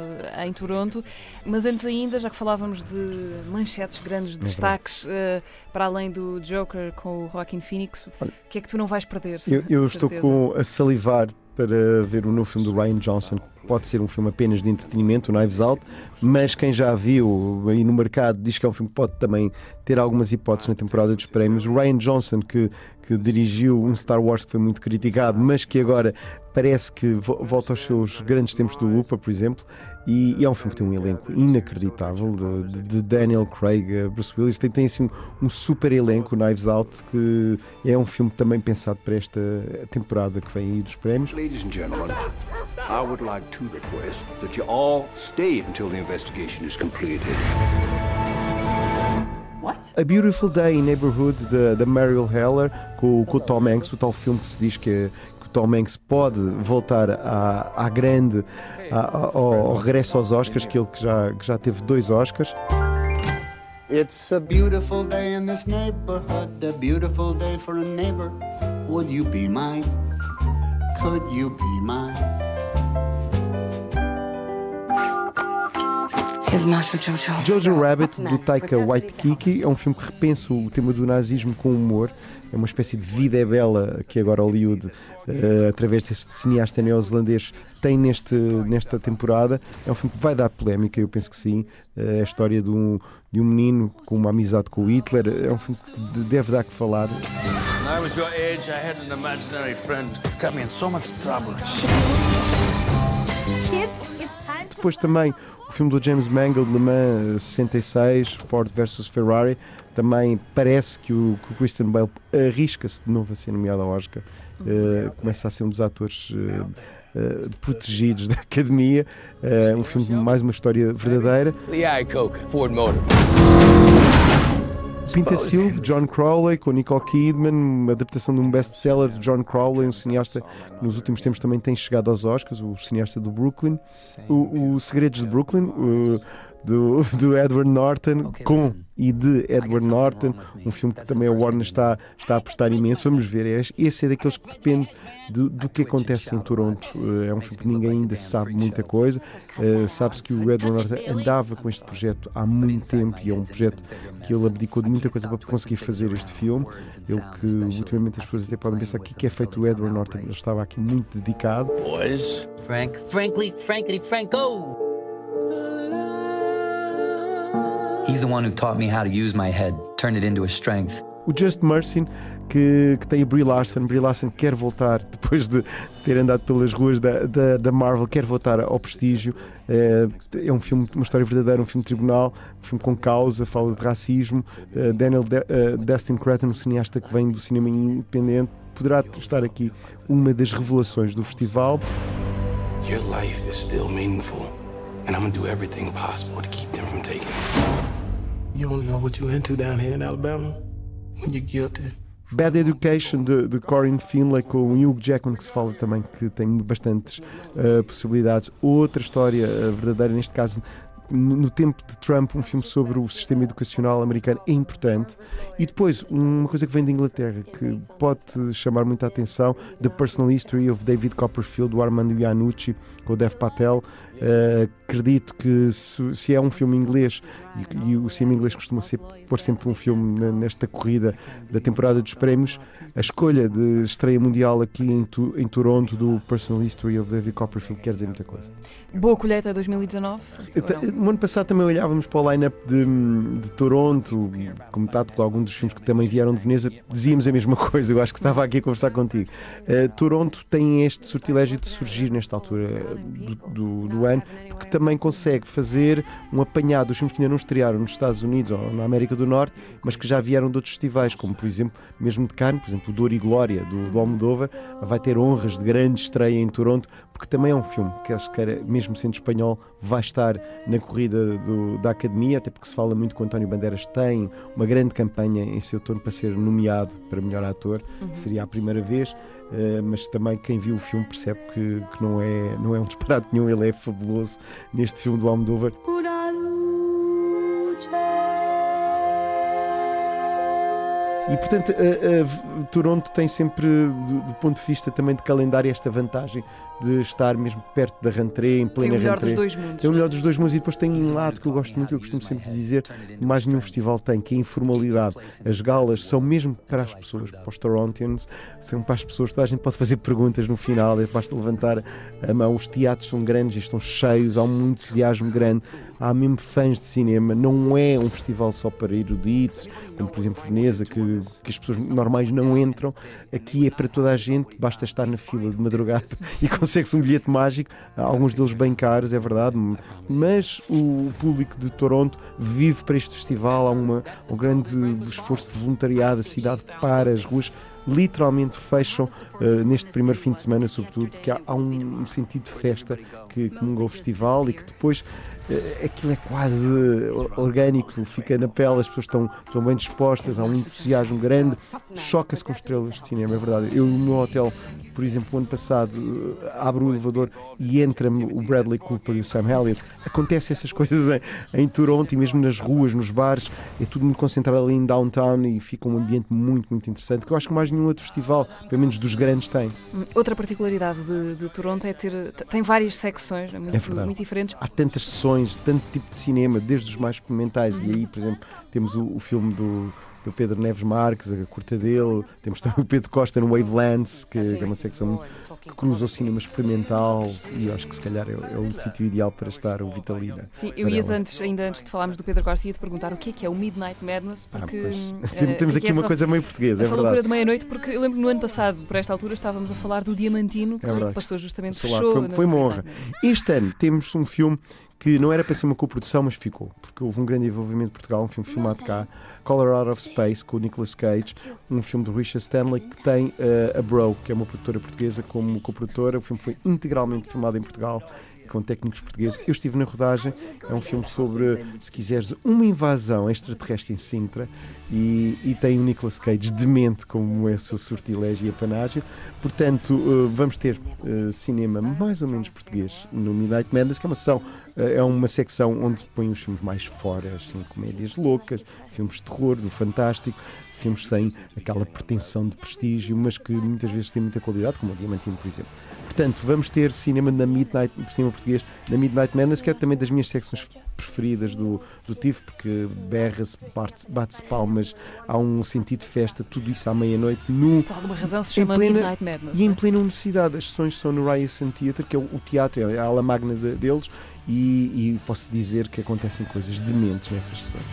em Toronto, mas antes ainda, já que falávamos de manchetes, grandes destaques, ah, para além do Joker com o Joaquin Phoenix, o que é que tu não vais perder? Eu, eu estou com, a salivar para ver o novo filme do Ryan Johnson. Pode ser um filme apenas de entretenimento, o Knives Out, mas quem já viu aí no mercado diz que é um filme que pode também ter algumas hipóteses na temporada dos prémios. O Ryan Johnson, que, que dirigiu um Star Wars que foi muito criticado, mas que agora parece que vo- volta aos seus grandes tempos do Lupa, por exemplo. E, e é um filme que tem um elenco inacreditável de, de- de Daniel Craig, eh, Bruce Willis. Tem, tem assim um, um super elenco, Knives Out, que é um filme também pensado para esta temporada que vem aí dos prémios. Ladies and gentlemen, I would like to request that you all stay until the investigation is completed. A Beautiful Day in Neighborhood da, Mariel Heller com, com o Tom Hanks, o tal filme que se diz que, o Tom Hanks pode voltar à, à grande, à- ao, ao regresso aos Oscars, que ele que já, que já teve dois Oscars. It's a beautiful day in this neighborhood, a beautiful day for a neighbor. Would you be mine? Could you be mine? Jojo Rabbit, do Taika Waititi, é um filme que repensa o tema do nazismo com humor. É uma espécie de vida é bela que agora Hollywood, eh, através deste cineasta neozelandês, tem neste, nesta temporada. É um filme que vai dar polémica, eu penso que sim. Eh, é a história de um, de um menino com uma amizade com o Hitler. É um filme que deve dar que falar. When I was your age, I had an imaginary friend. Got me in so much trouble. Depois também o filme do James Mangold, Le Mans eh, 66, Ford versus Ferrari. Também parece que o, que o Christian Bale arrisca-se de novo a ser nomeado ao Oscar. Eh, começa a ser um dos atores eh, eh, protegidos da academia. Um filme de mais uma história verdadeira. Lee Iacocca, Ford Motor. Pintacil, de John Crowley, com Nicole Kidman, uma adaptação de um best-seller de John Crowley, um cineasta que nos últimos tempos também tem chegado aos Oscars, o cineasta do Brooklyn. O, o Segredos de Brooklyn, do, do Edward Norton, com e de Edward Norton, um filme que também a Warner está, está a apostar imenso. Vamos ver, é- esse é daqueles que depende do, do que acontece em Toronto. Eh, É um filme que ninguém ainda sabe muita coisa. Eh, Sabe-se que o Edward Norton andava com este projeto há muito tempo e é um projeto que ele abdicou de muita coisa para conseguir fazer este filme. Ele que ultimamente as pessoas até podem pensar que o que é feito o Edward Norton, ele estava aqui muito dedicado. Boys. Frank, frankly, frankity, Franco. He's the one who taught me how to use my head, turn it into a strength. O Just Mercy, que, que tem a Brie Larson. Brie Larson quer voltar, depois de ter andado pelas ruas da, da, da Marvel, quer voltar ao prestígio. É, é um filme, uma história verdadeira, um filme de tribunal, um filme com causa, fala de racismo. É, Daniel De, uh, Destin Cretton, um cineasta que vem do cinema independente, poderá estar aqui uma das revelações do festival. Your life is still meaningful, and I'm gonna do everything possible to keep them from taking it. You don't know what you're into down here in Alabama when you're guilty. Bad Education de, de Corinne Finlay com Hugh Jackman que se fala também que tem bastantes uh, possibilidades. Outra história uh, verdadeira, neste caso no tempo de Trump, um filme sobre o sistema educacional americano é importante. E depois, uma coisa que vem da Inglaterra que pode chamar muita atenção: The Personal History of David Copperfield, do Armando Iannucci, com o Dev Patel. Uh, acredito que se, se, é um filme inglês e, e, o cinema inglês costuma ser pôr sempre um filme nesta corrida da temporada dos prémios, a escolha de estreia mundial aqui em, tu, em Toronto do Personal History of David Copperfield quer dizer muita coisa. Boa colheita 2019? No ano passado também olhávamos para o line-up de, de, Toronto, como está com alguns dos filmes que também vieram de Veneza, dizíamos a mesma coisa. Eu acho que estava aqui a conversar contigo. Uh, Toronto tem este sortilégio de surgir nesta altura do, do, do ano, porque também consegue fazer um apanhado dos filmes que ainda não estrearam nos Estados Unidos ou na América do Norte, mas que já vieram de outros festivais, como por exemplo, mesmo de Cannes, por exemplo, o Dor e Glória do, do Almodóvar, vai ter honras de grande estreia em Toronto, porque também é um filme que acho que, mesmo sendo espanhol, vai estar na corrida do, da Academia, até porque se fala muito que o António Bandeiras tem uma grande campanha em seu torno para ser nomeado para melhor ator, uhum. seria a primeira vez. Uh, mas também quem viu o filme percebe que, que, não, é, não é um disparate nenhum, ele é fabuloso neste filme do Almodóvar. E portanto, a, a, Toronto tem sempre, do, do, ponto de vista também de calendário, esta vantagem de estar mesmo perto da rentrée, em plena rentrée. Tem o melhor rentrée. dos dois mundos. Tem o melhor dos dois mundos e depois tem um lado que eu gosto muito, eu costumo sempre dizer, mais nenhum festival tem, que é a informalidade. As galas são mesmo para as pessoas, para os Torontians, são para as pessoas, toda a gente pode fazer perguntas no final, basta levantar a mão. Os teatros são grandes, estão cheios, há um entusiasmo grande, há mesmo fãs de cinema. Não é um festival só para eruditos, como por exemplo Veneza, que, que as pessoas normais não entram. Aqui é para toda a gente, basta estar na fila de madrugada e consegue-se um bilhete mágico, alguns deles bem caros, é verdade, mas o público de Toronto vive para este festival, há uma, um grande esforço de voluntariado, a cidade para, as ruas literalmente fecham uh, neste primeiro fim de semana, sobretudo, porque há, há um, um, sentido de festa que comunga o festival e que depois aquilo é quase orgânico, fica na pele, as pessoas estão, estão bem dispostas, há um entusiasmo grande, choca-se com estrelas de cinema, é verdade. Eu no meu hotel por exemplo, o ano passado eh, abro o elevador e entra-me o Bradley Cooper e o Sam Elliott. Acontece essas coisas em, em Toronto e mesmo nas ruas, nos bares, é tudo muito concentrado ali em downtown e fica um ambiente muito, muito interessante, que eu acho que mais nenhum outro festival, pelo menos dos grandes, tem. Hum, outra particularidade de, de Toronto é ter tem várias secções muito, é muito diferentes. Há tantas sessões, tanto tipo de cinema, desde os mais experimentais, e aí, por exemplo, temos o, o filme do do Pedro Neves Marques, a curta dele. Temos também o Pedro Costa no Wavelands, que, que é uma secção que cruza o cinema experimental e acho que se calhar é, é o sítio ideal para estar o Vitalina. Sim, eu ia antes, ainda antes de falarmos do Pedro Costa, ia te perguntar o que é que é o Midnight Madness, Ah, porque temos, temos aqui é uma só- coisa meio portuguesa, é essa loucura verdade. de meia-noite, porque eu lembro que no ano passado, por esta altura, estávamos a falar do Diamantino, que É verdade. passou justamente, lá, fechou. foi, foi uma honra. Este ano temos um filme que não era para ser uma coprodução, mas ficou, porque houve um grande envolvimento de Portugal, um filme filmado cá, Color Out of Space, com o Nicolas Cage, um filme do Richard Stanley, que tem eh, a Bro, que é uma produtora portuguesa, como coprodutora. O filme foi integralmente filmado em Portugal, com técnicos portugueses. Eu estive na rodagem, é um filme sobre, se quiseres, uma invasão extraterrestre em Sintra e, e tem o Nicolas Cage demente como é seu sortilégio e apanágio. Portanto, eh, vamos ter eh, cinema mais ou menos português no Midnight Madness, que é uma sessão, eh, é uma secção onde põe os filmes mais fora, assim, comédias loucas, filmes de terror, do fantástico, filmes sem aquela pretensão de prestígio, mas que muitas vezes têm muita qualidade, como o Diamantino, por exemplo. Portanto, vamos ter cinema na Midnight, cinema português, na Midnight Madness, que é também das minhas secções preferidas do, do TIFF, porque berra-se, bate- bate-se palmas, há um sentido de festa, tudo isso à meia-noite, nu. Por alguma razão se em chama plena- Midnight Madness. E em é? plena universidade, as sessões são no Ryerson Theatre, que é o, o teatro, é a ala magna de- deles, e, e posso dizer que acontecem coisas dementes nessas sessões.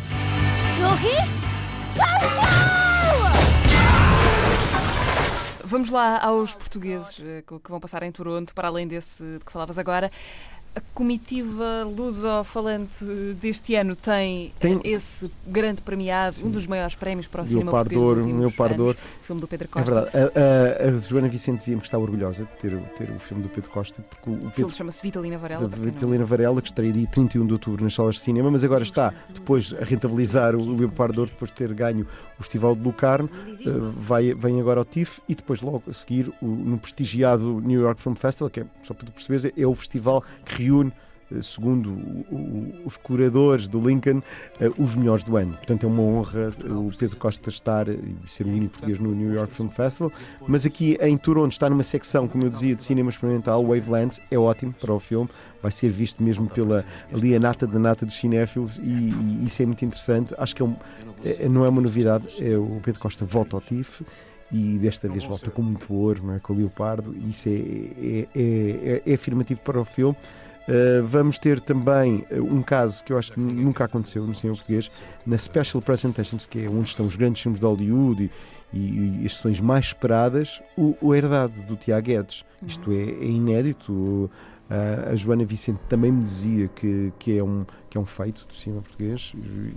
Vamos lá aos portugueses eh, que vão passar em Toronto, para além desse de que falavas agora. A comitiva luso-falante deste ano tem, Tem- eh, esse grande premiado, um dos maiores prémios para o cinema Leopardo de português dos últimos Leopardo de anos, filme do Pedro É Costa. verdade. A, a- a Joana Vicente dizia-me que está orgulhosa de ter, ter o filme do Pedro Costa, porque o O filme chama-se Vitalina Varela. Vitalina Varela, que estreia dia 31 de outubro nas salas de cinema, mas agora está depois a rentabilizar o Leopardo de Ouro, depois de ter ganho o Festival de Lucarno, eh, vai, vem agora ao TIFF e depois logo a seguir o- no prestigiado New York Film Festival, que é, só para tu perceberes, é o festival que reúne eh, segundo os curadores do Lincoln, eh, os melhores do ano. Portanto, é uma honra eh, o Pedro Costa estar e ser o único português no New York Film Festival. Mas aqui em Toronto está numa secção, como eu dizia, de cinema experimental, Wavelands, é ótimo para o filme. Vai ser visto mesmo pela ali a nata da nata dos cinéfilos e, e isso é muito interessante. Acho que é um- é- não é uma novidade. É, o Pedro Costa volta ao TIFF e desta vez volta com muito ouro, não é? com o Leopardo, e isso é, é- é- é afirmativo para o filme. Uh, vamos ter também uh, um caso que eu acho que nunca aconteceu no cinema português, na Special Presentations, que é onde estão os grandes filmes de Hollywood e, e, e as sessões mais esperadas, o, o Herdade, do Tiago Guedes. Isto é, é inédito. Uh, a Joana Vicente também me dizia que, que, é um, que é um feito do cinema português,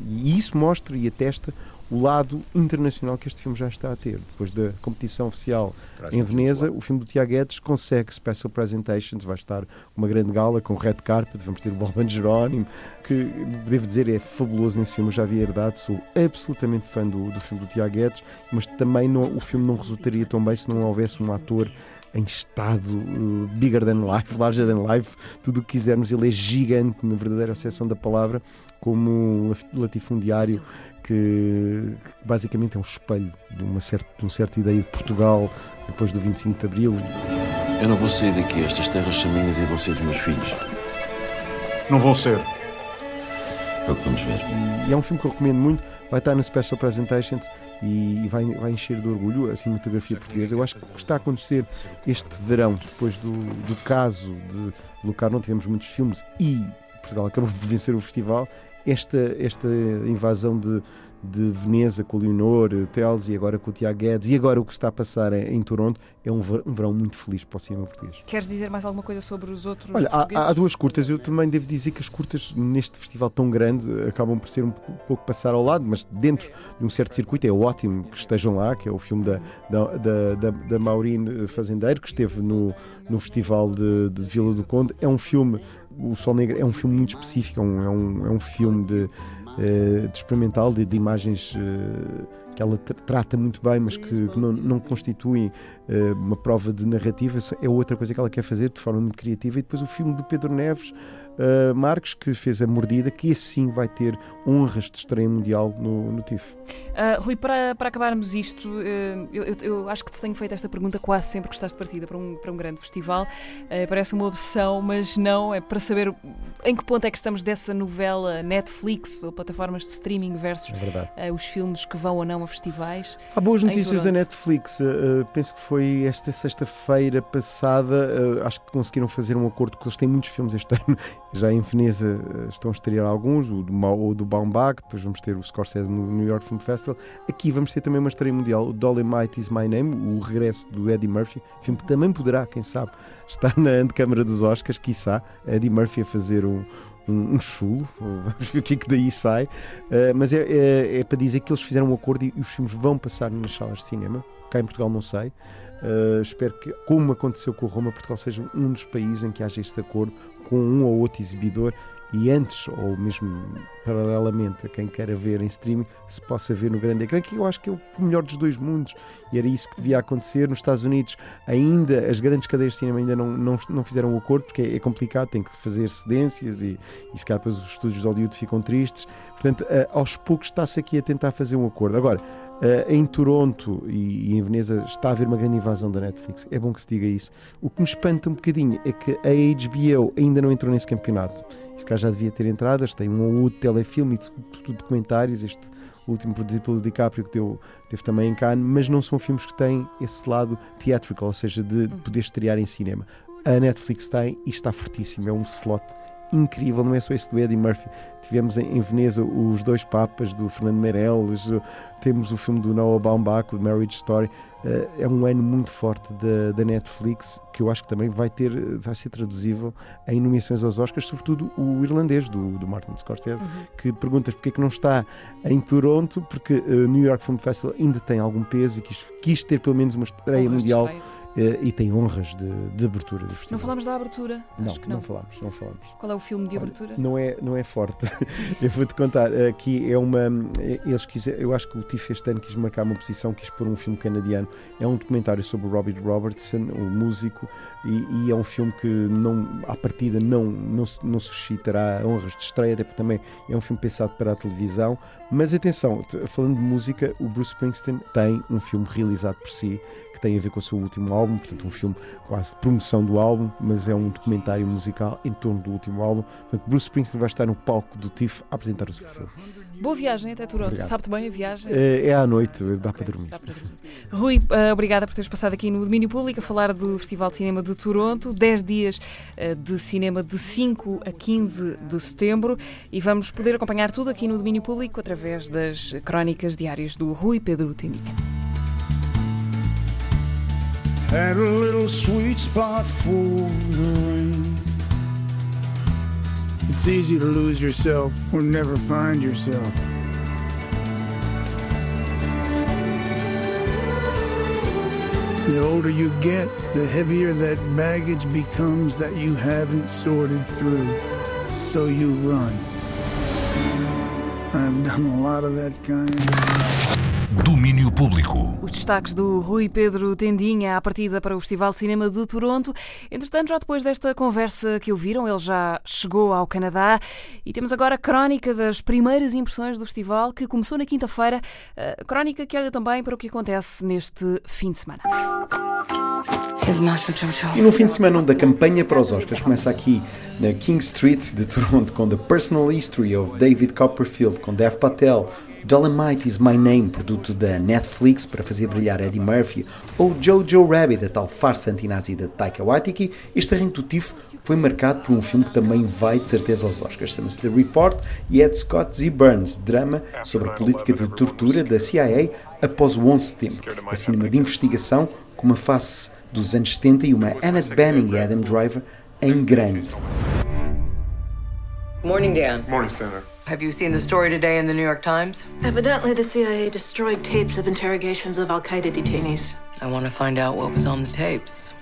e isso mostra e atesta o lado internacional que este filme já está a ter. Depois da competição oficial Traz em Veneza, o filme do Tiago Guedes consegue Special Presentations, vai estar uma grande gala com Red Carpet, vamos ter o Balban Jerónimo, que devo dizer é fabuloso nesse filme, eu já vi herdade, sou absolutamente fã do, do filme do Tiago Guedes, mas também não, o filme não resultaria tão bem se não houvesse um ator em estado uh, bigger than life, larger than life, tudo o que quisermos, ele é gigante na verdadeira acessão da palavra, como um latifundiário que, que basicamente é um espelho de uma, certa, de uma certa ideia de Portugal depois do 25 de Abril. Eu não vou sair daqui, estas terras são minhas e vão ser dos meus filhos. Não vão ser. É o que vamos ver. E é um filme que eu recomendo muito, vai estar no Special Presentations e vai, vai encher de orgulho a cinematografia portuguesa. Eu acho que o que está a acontecer este verão, depois do, do caso de Lucar, não tivemos muitos filmes e Portugal acabou por vencer o festival, esta, esta invasão de, de Veneza com o Leonor, Teles e agora com o Tiago Guedes e agora o que está a passar em, Toronto é um, ver- verão muito feliz para o cinema português. Queres dizer mais alguma coisa sobre os outros Olha, há, há duas curtas. Eu também devo dizer que as curtas neste festival tão grande acabam por ser um pouco, pouco passar ao lado, mas dentro de um certo circuito é ótimo que estejam lá, que é o filme da, da, da, da, da Maureen Fazendeiro, que esteve no, no Festival de, de Vila do Conde. É um filme, o Sol Negro é um filme muito específico, é um, é um, é filme de, eh, de experimental, de, de imagens. eh, que ela tra- trata muito bem, mas que, que não, não constituem eh, uma prova de narrativa, é outra coisa que ela quer fazer de forma muito criativa. E depois o filme do Pedro Neves eh, Marques, que fez A Mordida, que esse sim vai ter honras de estreia mundial no, no TIFF. Ah, Rui, para, para acabarmos isto, eh, eu, eu- eu acho que te tenho feito esta pergunta quase sempre que estás de partida para um, para um grande festival. Eh, parece uma opção, mas não, é para saber em que ponto é que estamos dessa novela Netflix ou plataformas de streaming versus É eh, os filmes que vão ou não a festivais. Há boas notícias da. Netflix. Uh, uh, penso que foi esta sexta-feira passada. uh, acho que conseguiram fazer um acordo, porque eles têm muitos filmes este ano. Já em Veneza uh, estão a estrear alguns, o do, o do Baumbach, depois vamos ter o Scorsese no New York Film Festival. Aqui vamos ter também uma estreia mundial, o Dolomite is My Name, o regresso do Eddie Murphy, filme que também poderá, quem sabe, estar na antecâmara dos Oscars, quiçá, Eddie Murphy a fazer um, um, um chulo, vamos ver o que é que daí sai. Uh, mas é, é- é para dizer que eles fizeram um acordo e os filmes vão passar nas salas de cinema. Cá em Portugal não sei. Uh, espero que, como aconteceu com Roma, Portugal seja um dos países em que haja este acordo com um ou outro exibidor e antes, ou mesmo paralelamente a quem queira ver em streaming, se possa ver no grande ecrã, que eu acho que é o melhor dos dois mundos. E era isso que devia acontecer. Nos Estados Unidos, ainda as grandes cadeias de cinema ainda não, não, não fizeram o acordo, porque é, é complicado, tem que fazer cedências e, e se calhar depois os estúdios de Hollywood ficam tristes. Portanto, eh, aos poucos está-se aqui a tentar fazer um acordo. Agora, eh, em Toronto e, e em Veneza está a haver uma grande invasão da Netflix. É bom que se diga isso. O que me espanta um bocadinho é que a HBO ainda não entrou nesse campeonato. Se calhar já devia ter entradas, tem um ou outro telefilme e documentários. Este último produzido pelo DiCaprio que deu, teve também em Cannes, mas não são filmes que têm esse lado theatrical, ou seja, de poder estrear em cinema. A Netflix tem e está fortíssimo. É um slot incrível, não é só esse do Eddie Murphy. Tivemos em, em Veneza os dois papas do Fernando Meirelles, temos o filme do Noah Baumbach, o Marriage Story. Eh, é um ano muito forte da, da Netflix que eu acho que também vai ter vai ser traduzível em nomeações aos Oscars, sobretudo o irlandês do, do Martin Scorsese, que perguntas porque é que não está em Toronto, porque eh, New York Film Festival ainda tem algum peso e quis, quis ter pelo menos uma estreia mundial estreia. Eh, e tem honras de, de abertura do Não festival. falamos da abertura? Não, Acho que não. não. falamos, não falamos. Qual é o filme de Olha, abertura? Não é, não é forte. eu vou-te contar. Aqui é uma. Eles quiser, eu acho que o TIFF este ano quis marcar uma posição, quis pôr um filme canadiano. É um documentário sobre o Robbie Robertson, o músico, e, e é um filme que não, à partida não, não, não suscitará honras de estreia, até porque também é um filme pensado para a televisão. Mas atenção, falando de música, o Bruce Springsteen tem um filme realizado por si que tem a ver com o seu último álbum, portanto, um filme quase de promoção do álbum, mas é um documentário musical em torno do último álbum. Portanto, Bruce Springsteen vai estar no palco do TIFF a apresentar o seu filme. Boa viagem até Toronto. Obrigado. Sabe-te bem a viagem? É, é à noite, dá para dormir. Rui, eh, obrigada por teres passado aqui no Domínio Público a falar do Festival de Cinema de Toronto. 10 dias eh, de cinema de 5 a 15 de setembro e vamos poder acompanhar tudo aqui no Domínio Público através das crónicas diárias do Rui Pedro Tendinha. Had a little sweet spot for the rain. It's easy to lose yourself or never find yourself. The older you get, the heavier that baggage becomes that you haven't sorted through. So you run. I've done a lot of that kind. Domínio Público. Os destaques do Rui Pedro Tendinha à partida para o Festival de Cinema de Toronto. Entretanto, já depois desta conversa que ouviram, ele já chegou ao Canadá e temos agora a crónica das primeiras impressões do festival que começou na quinta-feira. A crónica que olha também para o que acontece neste fim de semana. E no fim de semana da campanha para os Oscars começa aqui na King Street de Toronto com The Personal History of David Copperfield com Dev Patel, Dolomite is My Name, produto da Netflix para fazer brilhar Eddie Murphy, ou Jojo Rabbit, a tal farsa antinazi da Taika Waititi, este arranque tifo foi marcado por um filme que também vai de certeza aos Oscars. Chama-se The Report e é de Scott Z. Burns, drama sobre a política de tortura da CIA após o 11 de setembro. É cinema de investigação com uma face dos anos 70 e uma Annette Bening e Adam Driver em grande. Morning, Dan. Morning, Senator. Have you seen the story today in the New York Times? Evidently, the CIA destroyed tapes of interrogations of Al Qaeda detainees. I want to find out what was on the tapes.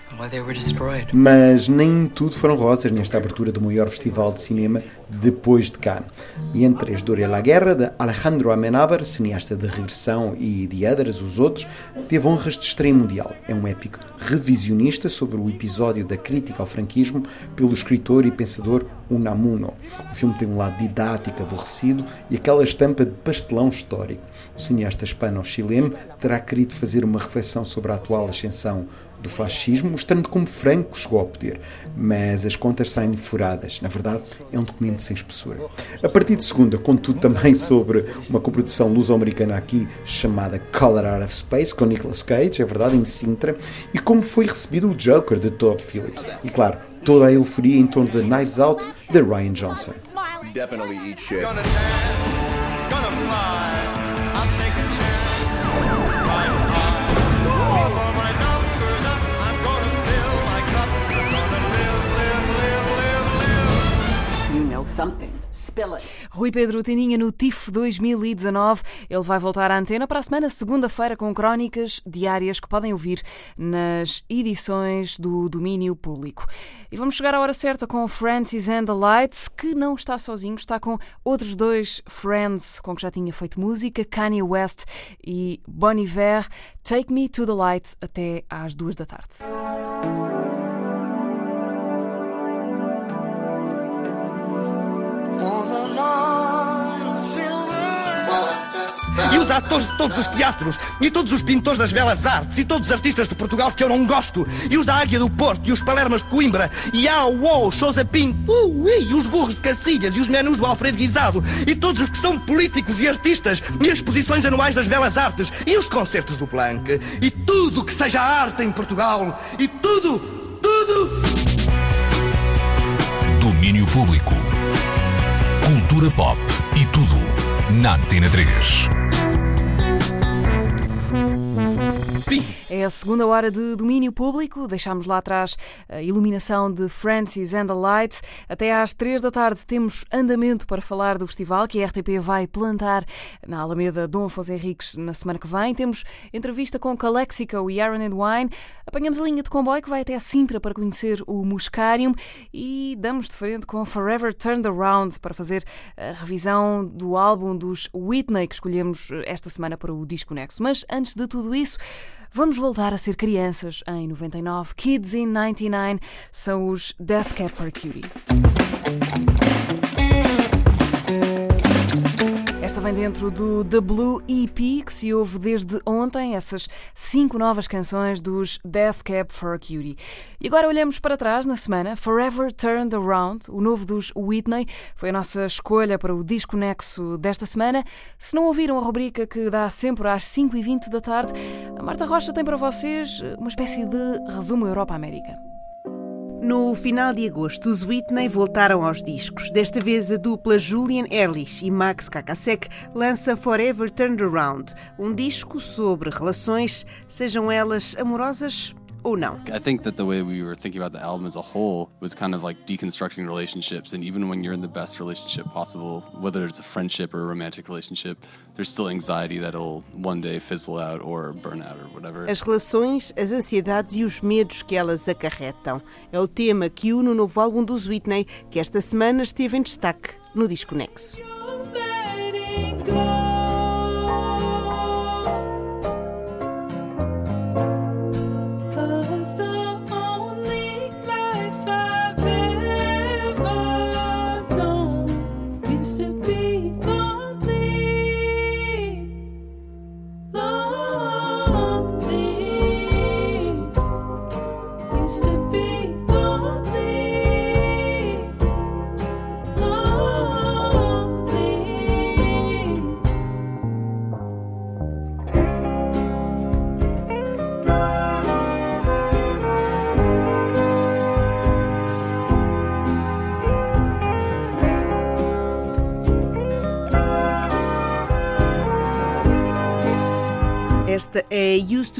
Mas nem tudo foram rosas nesta abertura do maior festival de cinema depois de Cannes. E entre as Dore la Guerra, de Alejandro Amenábar, cineasta de Regressão, e de Others, os outros, teve honras de estreia mundial. É um épico revisionista sobre o episódio da crítica ao franquismo pelo escritor e pensador Unamuno. O filme tem um lado didático, aborrecido e aquela estampa de pastelão histórico. O cineasta hispano-chileno terá querido fazer uma reflexão sobre a atual ascensão do fascismo, mostrando como Franco chegou ao poder. Mas as contas saem furadas. Na verdade, é um documento sem espessura. A partir de segunda, contudo, também sobre uma coprodução luso-americana aqui chamada Color Out of Space, com Nicolas Cage, é verdade, em Sintra, e como foi recebido o Joker de Todd Phillips. E claro, toda a euforia em torno de Knives Out de Ryan Johnson. Definitely eat shit. Something. Rui Pedro Tendinha no TIF 2019. Ele vai voltar à antena para a semana, segunda-feira, com crónicas diárias que podem ouvir nas edições do domínio público. E vamos chegar à hora certa com Francis and the Lights, que não está sozinho, está com outros dois friends com que já tinha feito música, Kanye West e Bon Iver. Take Me to the Light até às duas da tarde. Os atores de todos os teatros, e todos os pintores das belas artes, e todos os artistas de Portugal que eu não gosto, e os da Águia do Porto, e os Palermas de Coimbra, e a UOL, Sousa Pinto, uh, e os burros de Cacilhas, e os menus do Alfredo Guisado, e todos os que são políticos e artistas, e as exposições anuais das belas artes, e os concertos do Planck, e tudo que seja arte em Portugal, e tudo, tudo. Domínio Público. Cultura pop e tudo na Antena 3. É a segunda hora de domínio público. Deixámos lá atrás a iluminação de Francis and the Lights. Até às três da tarde temos andamento para falar do festival que a RTP vai plantar na Alameda Dom Afonso Henriques na semana que vem. Temos entrevista com Calexico e Aaron and Wine. Apanhamos a linha de comboio que vai até a Sintra para conhecer o Muscarium e damos de frente com Forever Turned Around para fazer a revisão do álbum dos Whitney que escolhemos esta semana para o Disco Nexo. Mas antes de tudo isso, Vamos voltar a ser crianças em 99. Kids in 99 são os Death Cab for Cutie. Esta vem dentro do The Blue EP, que se ouve desde ontem, essas cinco novas canções dos Death Cab for Cutie. E agora olhamos para trás na semana, Forever Turned Around, o novo dos Whitney, foi a nossa escolha para o disco nexo desta semana. Se não ouviram a rubrica que dá sempre às 5h20 da tarde, a Marta Rocha tem para vocês uma espécie de resumo Europa-América. No final de agosto, os Whitney voltaram aos discos. Desta vez, a dupla Julian Ehrlich e Max Kakasek lança Forever Turned Around, um disco sobre relações, sejam elas amorosas ou não. I think that the way we were thinking about the album as a whole was kind of like deconstructing relationships and even when you're in the best relationship possible, whether it's a friendship or a romantic relationship, there's still anxiety that'll one day fizzle out or burn out or whatever. As relações, as ansiedades e os medos que elas acarretam. É o tema que une o novo álbum dos Whitney, que esta semana esteve em destaque no Disco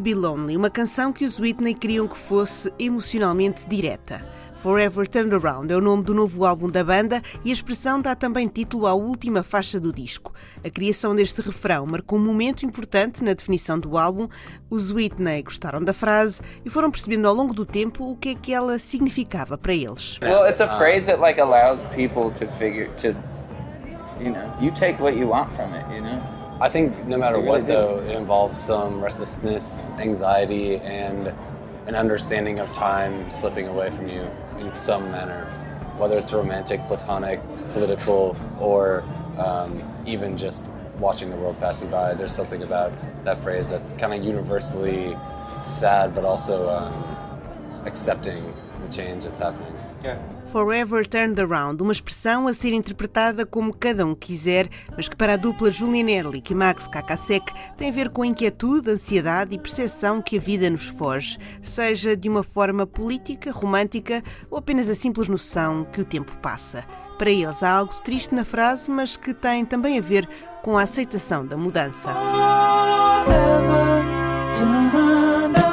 Be Lonely, uma canção que os Whitney queriam que fosse emocionalmente direta. Forever Turned Around é o nome do novo álbum da banda e a expressão dá também título à última faixa do disco. A criação deste refrão marcou um momento importante na definição do álbum. Os Whitney gostaram da frase e foram percebendo ao longo do tempo o que é que ela significava para eles. Well, it's a phrase that like allows people to figure to you know, you take what you want from it, you know. I think no matter what, do. though, it involves some restlessness, anxiety, and an understanding of time slipping away from you in some manner, whether it's romantic, platonic, political, or um, even just watching the world passing by. There's something about that phrase that's kind of universally sad, but also um, accepting the change that's happening. Forever Turned Around, uma expressão a ser interpretada como cada um quiser, mas que para a dupla Julian Ehrlich e Max Kakasek tem a ver com a inquietude, ansiedade e percepção que a vida nos foge, seja de uma forma política, romântica ou apenas a simples noção que o tempo passa. Para eles há algo triste na frase, mas que tem também a ver com a aceitação da mudança. Should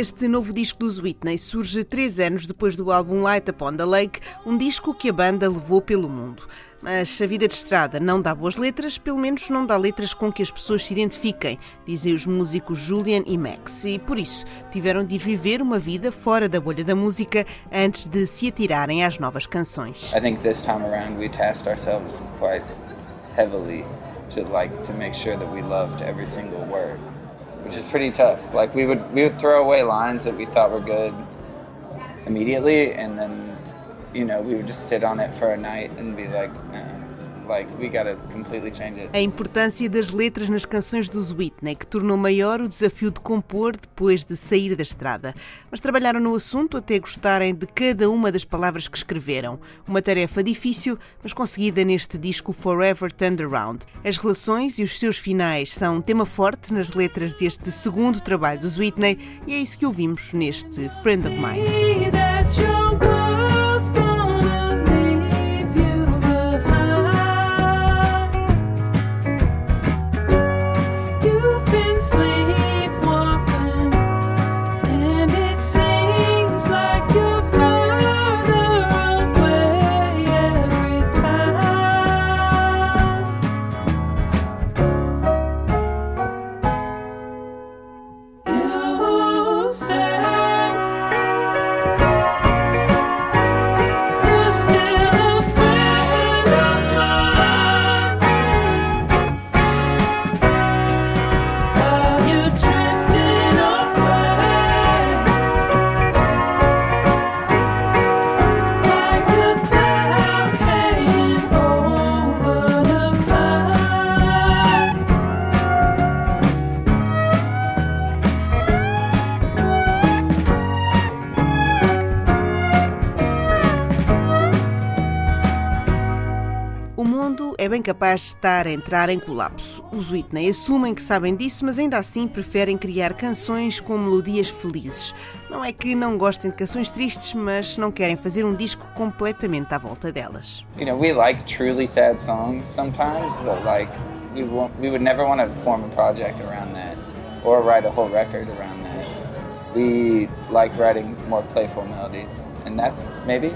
Este novo disco dos Whitney surge três anos depois do álbum Light Upon the Lake, um disco que a banda levou pelo mundo. Mas a vida de estrada não dá boas letras, pelo menos não dá letras com que as pessoas se identifiquem, dizem os músicos Julian e Max, e por isso tiveram de viver uma vida fora da bolha da música antes de se atirarem às novas canções. I think this time around we tasked ourselves quite heavily to like to make sure that we loved every single word, which is pretty tough. Like we would we would throw away lines that we thought were good immediately, and then you know we would just sit on it for a night and be like, like we got to completely change it. A importância das letras nas canções dos Whitney, que tornou maior o desafio de compor depois de sair da estrada. Mas trabalharam no assunto até gostarem de cada uma das palavras que escreveram. Uma tarefa difícil, mas conseguida neste disco Forever Turned Around. As relações e os seus finais são um tema forte nas letras deste segundo trabalho dos Whitney e é isso que ouvimos neste Friend of Mine. Capaz de estar a entrar em colapso. Os Whitney assumem que sabem disso, mas ainda assim preferem criar canções com melodias felizes. Não é que não gostem de canções tristes, mas não querem fazer um disco completamente à volta delas. You know, we like truly sad songs sometimes, but like we won't, we would never want to form a project around that or write a whole record around that. We like writing more playful melodies, and that's maybe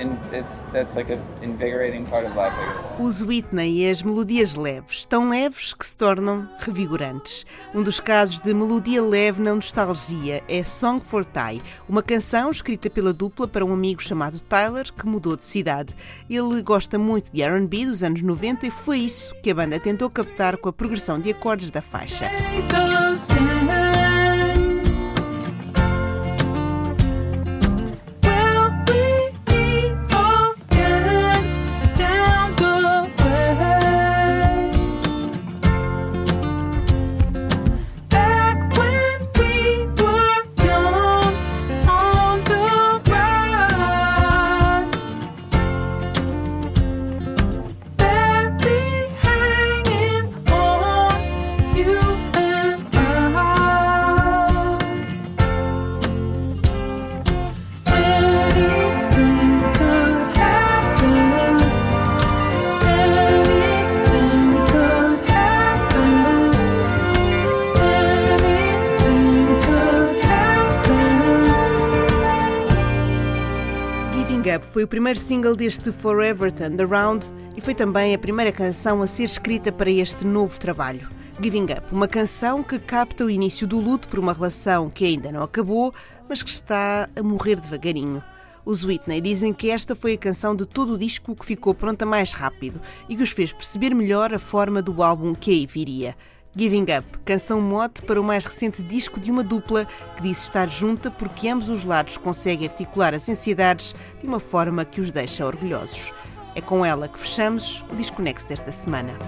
and it's that's like an invigorating part of life. I guess. Os Whitney e as melodias leves, tão leves que se tornam revigorantes. Um dos casos de melodia leve na nostalgia é Song for Ty, uma canção escrita pela dupla para um amigo chamado Tyler que mudou de cidade. Ele gosta muito de R&B dos anos 90 e foi isso que a banda tentou captar com a progressão de acordes da faixa. Up foi o primeiro single deste Forever Turned Around e foi também a primeira canção a ser escrita para este novo trabalho. Giving Up, uma canção que capta o início do luto por uma relação que ainda não acabou, mas que está a morrer devagarinho. Os Whitney dizem que esta foi a canção de todo o disco que ficou pronta mais rápido e que os fez perceber melhor a forma do álbum que aí viria. Giving Up, canção mote para o mais recente disco de uma dupla que diz estar junta porque ambos os lados conseguem articular as ansiedades de uma forma que os deixa orgulhosos. É com ela que fechamos o Desconexo desta semana.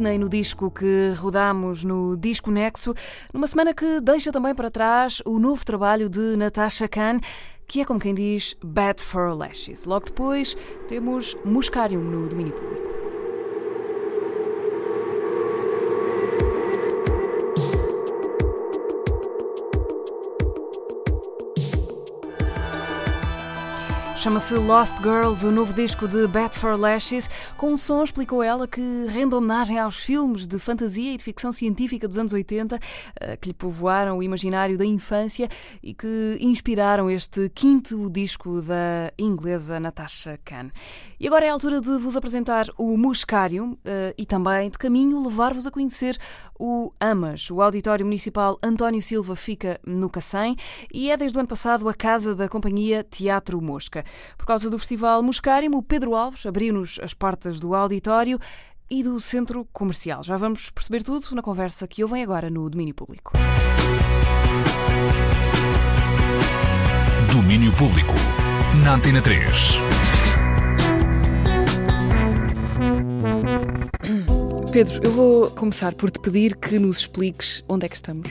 No disco que rodamos no Disco Nexo, numa semana que deixa também para trás o novo trabalho de Natasha Khan, que é como quem diz Bad for Lashes. Logo depois temos Muscarium no domínio público. Chama-se Lost Girls, o novo disco de Bad for Lashes, com um som, explicou ela, que rende homenagem aos filmes de fantasia e de ficção científica dos anos 80, eh, que lhe povoaram o imaginário da infância e que inspiraram este quinto disco da inglesa Natasha Khan. E agora é a altura de vos apresentar o Muscarium eh, e também, de caminho, levar-vos a conhecer o AMAS. O Auditório Municipal António Silva fica no Cacém e é desde o ano passado a casa da companhia Teatro Mosca. Por causa do Festival Muscarium, o Pedro Alves abriu-nos as portas do auditório e do centro comercial. Já vamos perceber tudo na conversa que ouvem agora no domínio público. Domínio Público. Na Antena 3. Pedro, eu vou começar por te pedir que nos expliques onde é que estamos.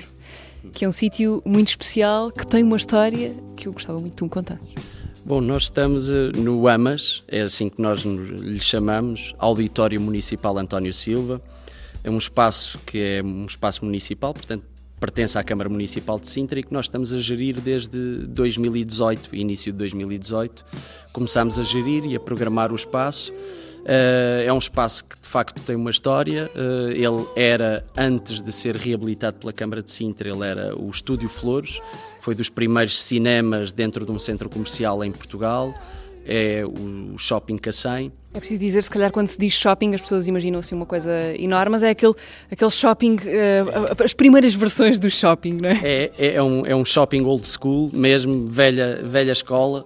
Que é um sítio muito especial, que tem uma história que eu gostava muito que tu me contasses. Bom, nós estamos eh, no AMAS, é assim que nós lhe chamamos, Auditório Municipal António Silva. É um espaço que é um espaço municipal, portanto pertence à Câmara Municipal de Sintra e que nós estamos a gerir desde 2018, início de 2018. Começámos a gerir e a programar o espaço. Uh, é um espaço que de facto tem uma história. Uh, ele era, antes de ser reabilitado pela Câmara de Sintra, ele era o Estúdio Flores, foi dos primeiros cinemas dentro de um centro comercial em Portugal. É o Shopping Cacém. É preciso dizer, se calhar, quando se diz shopping, as pessoas imaginam assim uma coisa enorme, mas é aquele, aquele shopping, uh, as primeiras versões do shopping, não é? É, é, um, é um shopping old school, mesmo velha, velha escola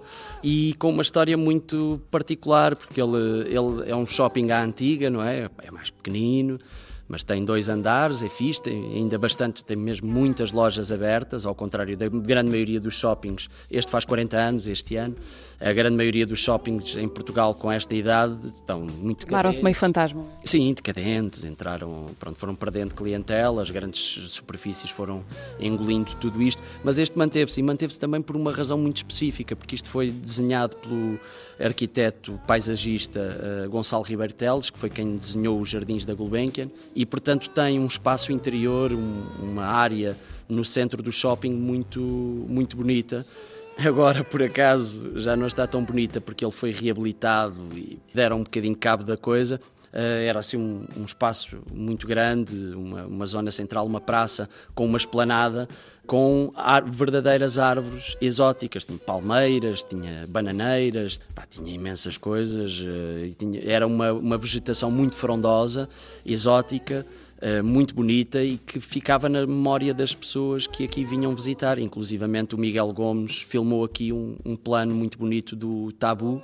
e com uma história muito particular, porque ele, ele é um shopping à antiga, não é? É mais pequenino, mas tem dois andares, é fixe, tem ainda bastante, tem mesmo muitas lojas abertas, ao contrário da grande maioria dos shoppings. Este faz 40 anos, este ano. A grande maioria dos shoppings em Portugal com esta idade estão muito Tornaram-se meio fantasma. Sim, decadentes, entraram, pronto, foram perdendo clientela, as grandes superfícies foram engolindo tudo isto, mas este manteve-se e manteve-se também por uma razão muito específica, porque isto foi desenhado pelo arquiteto paisagista uh, Gonçalo Ribeiro Teles, que foi quem desenhou os jardins da Gulbenkian, e portanto tem um espaço interior, um, uma área no centro do shopping muito, muito bonita. Agora, por acaso, já não está tão bonita porque ele foi reabilitado e deram um bocadinho cabo da coisa. Uh, era assim um, um, espaço muito grande, uma, uma, zona central, uma praça com uma esplanada, com verdadeiras árvores exóticas. Tinha palmeiras, tinha bananeiras, pá, tinha imensas coisas. Uh, tinha, era uma, uma vegetação muito frondosa, exótica. Uh, muito bonita e que ficava na memória das pessoas que aqui vinham visitar. Inclusivamente o Miguel Gomes filmou aqui um, um plano muito bonito do Tabu,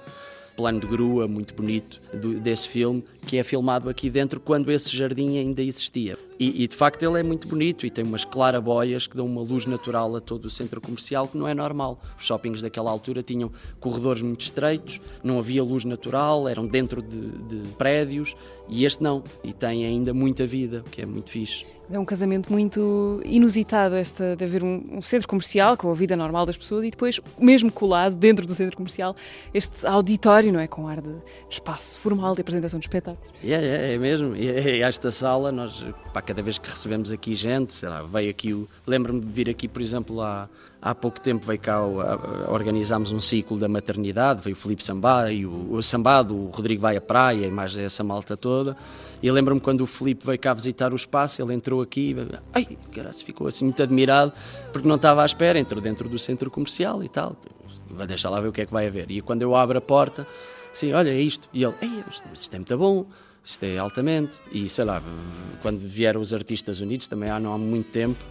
plano de grua muito bonito do, desse filme, que é filmado aqui dentro quando esse jardim ainda existia. E, e, de facto ele é muito bonito e tem umas claraboias que dão uma luz natural a todo o centro comercial que não é normal. Os shoppings daquela altura tinham corredores muito estreitos, não havia luz natural, eram dentro de, de prédios e este não. E tem ainda muita vida, o que é muito fixe. É um casamento muito inusitado esta de haver um, um, centro comercial com a vida normal das pessoas e depois, mesmo colado dentro do centro comercial, este auditório, não é? Com ar de espaço formal de apresentação de espetáculos. É, é, é mesmo. E é, esta sala, nós, pá, cada vez que recebemos aqui gente, sei lá, veio aqui o. Lembro-me de vir aqui, por exemplo, há, há pouco tempo veio cá, organizámos um ciclo da maternidade, veio o Felipe Sambá e o, o Sambado, o Rodrigo vai à praia e mais essa malta toda. E lembro-me quando o Felipe veio cá visitar o espaço, ele entrou aqui ai, caralho, ficou assim muito admirado porque não estava à espera, entrou dentro do centro comercial e tal. Vai deixar lá ver o que é que vai haver. E quando eu abro a porta, assim, olha, é isto. E ele, ei, isto é muito bom, isto é altamente. E sei lá, quando vieram os artistas unidos, também há não há muito tempo,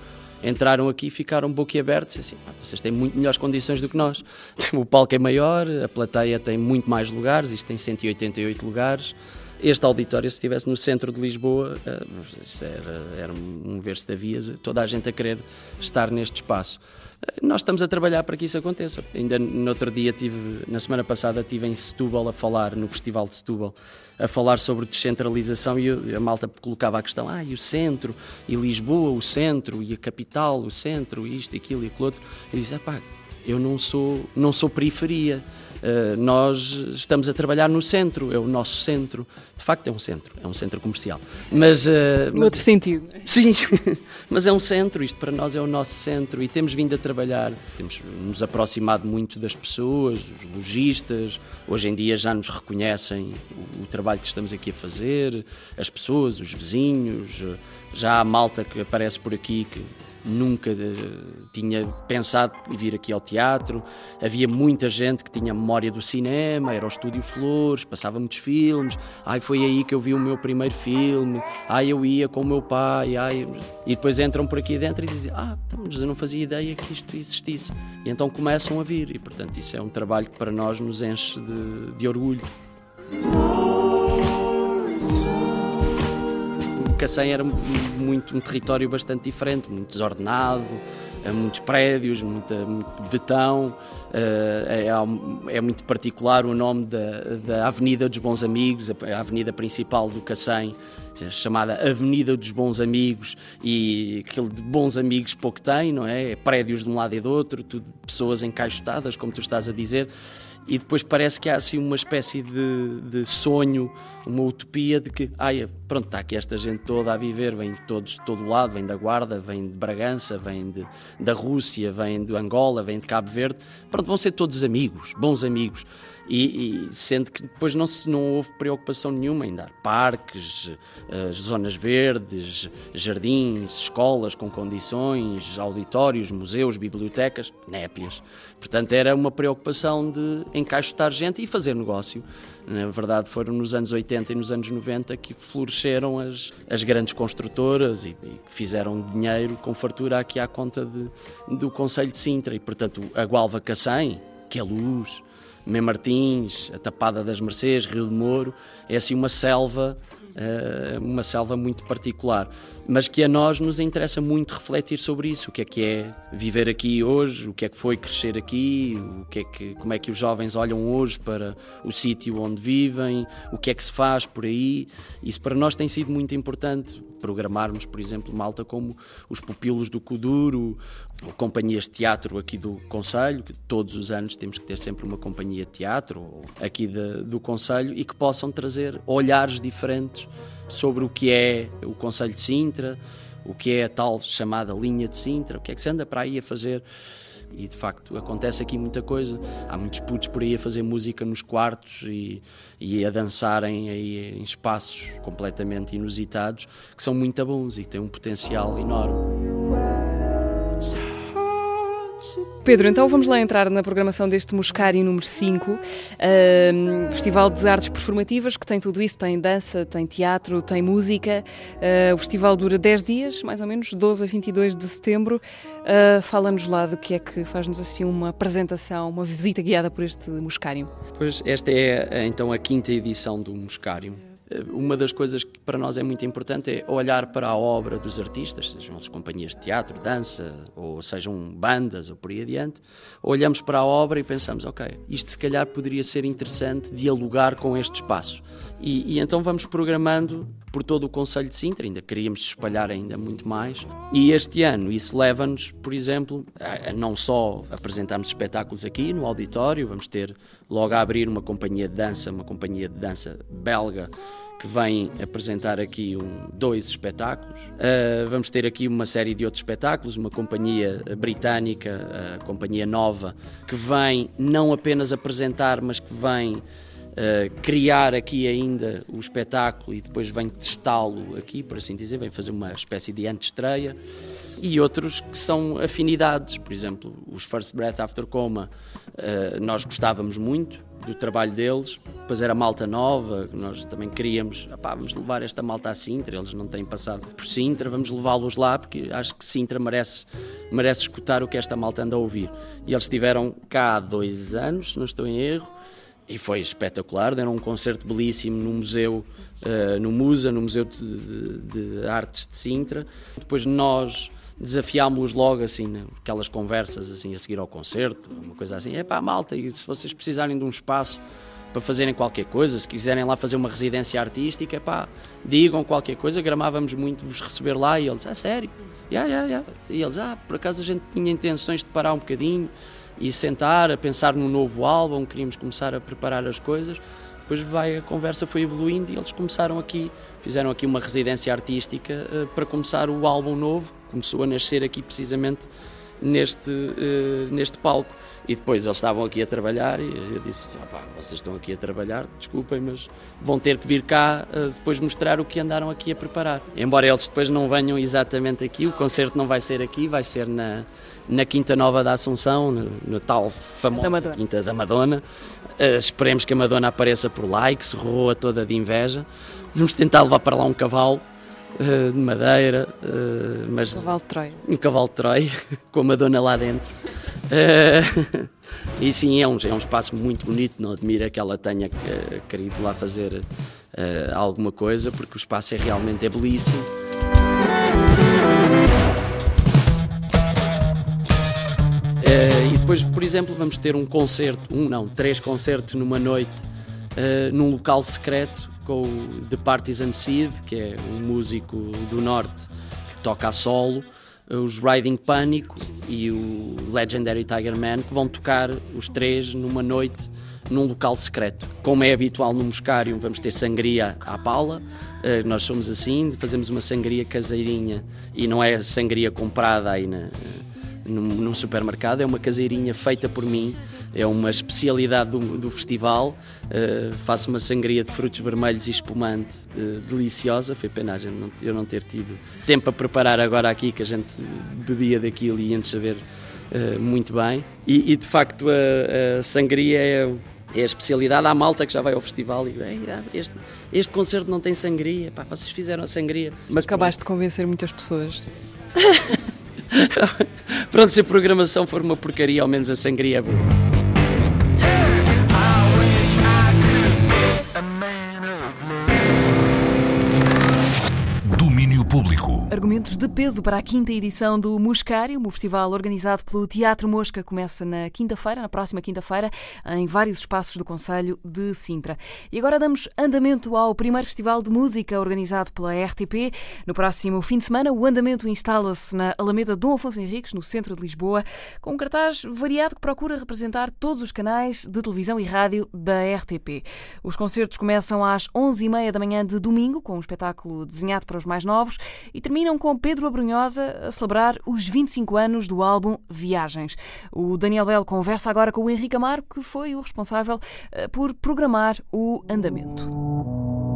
entraram aqui e ficaram boquiabertos, assim, vocês têm muito melhores condições do que nós. O palco é maior, a plateia tem muito mais lugares, isto tem 188 lugares. Este auditório, se estivesse no centro de Lisboa, era, era um ver-se da vias, toda a gente a querer estar neste espaço. Nós estamos a trabalhar para que isso aconteça. Ainda no outro dia, tive, na semana passada, estive em Setúbal a falar, no Festival de Setúbal, a falar sobre descentralização e a malta colocava a questão, ah, e o centro, e Lisboa, o centro, e a capital, o centro, isto, aquilo e aquilo outro. E disse, pá, eu não sou, não sou periferia. Uh, nós estamos a trabalhar no centro, é o nosso centro. De facto, é um centro, é um centro comercial. Mas, uh, no outro sentido. Sim, mas é um centro, isto para nós é o nosso centro e temos vindo a trabalhar, temos nos aproximado muito das pessoas, os lojistas, hoje em dia já nos reconhecem o, o trabalho que estamos aqui a fazer, as pessoas, os vizinhos, já há malta que aparece por aqui que nunca uh, tinha pensado vir aqui ao teatro. Havia muita gente que tinha memória do cinema, era o Estúdio Flores, passava muitos filmes. Ai, foi aí que eu vi o meu primeiro filme. Ai, eu ia com o meu pai. Ai... E depois entram por aqui dentro e dizem: Ah, então, mas eu não fazia ideia que isto existisse. E então começam a vir. E portanto, isso é um trabalho que para nós nos enche de, de orgulho. Cacém era muito um território bastante diferente, muito desordenado, muitos prédios, muita, muito betão. É, é, muito particular o nome da, da Avenida dos Bons Amigos, a avenida principal do Cacém, chamada Avenida dos Bons Amigos, e aquele de bons amigos pouco tem, não é? Prédios de um lado e do outro, tudo pessoas encaixotadas, como tu estás a dizer, e depois parece que há assim uma espécie de, de sonho, uma utopia de que, ai, pronto, está aqui esta gente toda a viver, vem todos de todo lado, vem da Guarda, vem de Bragança, vem de, da Rússia, vem de Angola, vem de Cabo Verde, pronto, vão ser todos amigos, bons amigos. E, e sendo que depois não, se, não houve preocupação nenhuma em dar parques, eh, zonas verdes, jardins, escolas com condições, auditórios, museus, bibliotecas, népias. Portanto, era uma preocupação de encaixotar gente e fazer negócio. Na verdade, foram nos anos 80 e nos anos 90 que floresceram as, as grandes construtoras e, e fizeram dinheiro com fartura aqui à conta de, do Conselho de Sintra. E, portanto, a Gualva Cacém, que é luz, Mem Martins, a Tapada das Mercês, Rio de Moro, é assim uma selva, eh, uma selva muito particular, mas que a nós nos interessa muito refletir sobre isso, o que é que é viver aqui hoje, o que é que foi crescer aqui, o que é que, como é que os jovens olham hoje para o sítio onde vivem, o que é que se faz por aí. Isso para nós tem sido muito importante, programarmos, por exemplo, malta como os pupilos do Kuduro, ou companhias de teatro aqui do Conselho, que todos os anos temos que ter sempre uma companhia de teatro aqui de, do Conselho e que possam trazer olhares diferentes sobre o que é o Conselho de Sintra, o que é a tal chamada linha de Sintra, o que é que se anda para aí a fazer. E de facto acontece aqui muita coisa. Há muitos putos por aí a fazer música nos quartos e, e a dançarem aí em espaços completamente inusitados que são muito bons e têm um potencial enorme. Pedro, então vamos lá entrar na programação deste Muscari número 5, uh, Festival de Artes Performativas, que tem tudo isso, tem dança, tem teatro, tem música. Uh, o festival dura 10 dias, mais ou menos, 12 a 22 de setembro. Uh, Fala-nos lá do que é que faz-nos assim uma apresentação, uma visita guiada por este Muscário. Pois esta é então a quinta edição do Muscário. Uma das coisas que para nós é muito importante é olhar para a obra dos artistas, sejam as companhias de teatro, dança, ou sejam bandas ou por aí adiante. Olhamos para a obra e pensamos, ok, isto se calhar poderia ser interessante dialogar com este espaço. E, e então vamos programando por todo o Conselho de Sintra, ainda queríamos espalhar ainda muito mais. E este ano isso leva-nos, por exemplo, a, a não só apresentarmos espetáculos aqui no auditório, vamos ter logo a abrir uma companhia de dança, uma companhia de dança belga que vem apresentar aqui um, dois espetáculos. Uh, vamos ter aqui uma série de outros espetáculos, uma companhia britânica, a Companhia Nova, que vem não apenas apresentar, mas que vem uh, criar aqui ainda o espetáculo e depois vem testá-lo aqui, por assim dizer, vem fazer uma espécie de antestreia. E outros que são afinidades, por exemplo, os First Breath After Coma, uh, nós gostávamos muito, do trabalho deles. Depois era malta nova, nós também queríamos, vamos levar esta malta a Sintra, eles não têm passado por Sintra, vamos levá-los lá porque acho que Sintra merece, merece escutar o que esta malta anda a ouvir. E eles estiveram cá há dois anos, se não estou em erro, e foi espetacular, deram um concerto belíssimo no museu, uh, no Musa, no Museu de, de, de Artes de Sintra. Depois nós desafiámos-los logo assim, aquelas conversas assim a seguir ao concerto, uma coisa assim, é pá, malta, e se vocês precisarem de um espaço para fazerem qualquer coisa, se quiserem lá fazer uma residência artística, pá, digam qualquer coisa, gramávamos muito vos receber lá e eles, ah, sério? Yeah, yeah, yeah. E eles, ah, por acaso a gente tinha intenções de parar um bocadinho e sentar, a pensar num novo álbum, queríamos começar a preparar as coisas. Depois vai, a conversa foi evoluindo e eles começaram aqui, fizeram aqui uma residência artística uh, para começar o álbum novo. Começou a nascer aqui precisamente neste, uh, neste palco. E depois eles estavam aqui a trabalhar e eu disse: ah, vocês estão aqui a trabalhar, desculpem, mas vão ter que vir cá uh, depois mostrar o que andaram aqui a preparar. Embora eles depois não venham exatamente aqui, o concerto não vai ser aqui, vai ser na, na Quinta Nova da Assunção, no, no tal famosa da Quinta da Madonna. Uh, esperemos que a Madonna apareça por lá e que se roa toda de inveja. Vamos tentar levar para lá um cavalo de madeira, uh, mas um cavalo de Troia. Um cavalo de Troia, com a Madonna lá dentro. Uh, e sim, é um, é um espaço muito bonito, não admira que ela tenha querido lá fazer alguma coisa, porque o espaço é realmente é belíssimo. e depois, por exemplo, vamos ter um concerto, um não, três concertos numa noite, num local secreto, com o The Partisan Seed, que é um músico do norte que toca a solo, os Riding Pânico e o Legendary Tiger Man, que vão tocar os três numa noite num local secreto. Como é habitual no Moscário, vamos ter sangria à Paula. Uh, nós somos assim, fazemos uma sangria caseirinha e não é sangria comprada aí na, num, num supermercado, é uma caseirinha feita por mim é uma especialidade do, do festival. Uh, faço uma sangria de frutos vermelhos e espumante uh, deliciosa. Foi pena a gente não, eu não ter tido tempo a preparar agora aqui, que a gente bebia daquilo e antes saber uh, muito bem. E, e de facto a, a sangria é, é, a especialidade. Há malta que já vai ao festival e este, este concerto não tem sangria. Pá, vocês fizeram a sangria. Mas acabaste de convencer muitas pessoas. Pronto, se a programação for uma porcaria, ao menos a sangria é boa. Argumentos de peso para a quinta edição do Muscário, o festival organizado pelo Teatro Mosca, começa na quinta-feira, na próxima quinta-feira, em vários espaços do Conselho de Sintra. E agora damos andamento ao primeiro festival de música organizado pela RTP. No próximo fim de semana, o andamento instala-se na Alameda Dom Afonso Henriques, no centro de Lisboa, com um cartaz variado que procura representar todos os canais de televisão e rádio da RTP. Os concertos começam às 11h30 da manhã de domingo, com um espetáculo desenhado para os mais novos, e terminam com Pedro Abrunhosa a celebrar os 25 anos do álbum Viagens. O Daniel Bell conversa agora com o Henrique Amaro, que foi o responsável eh, por programar o andamento.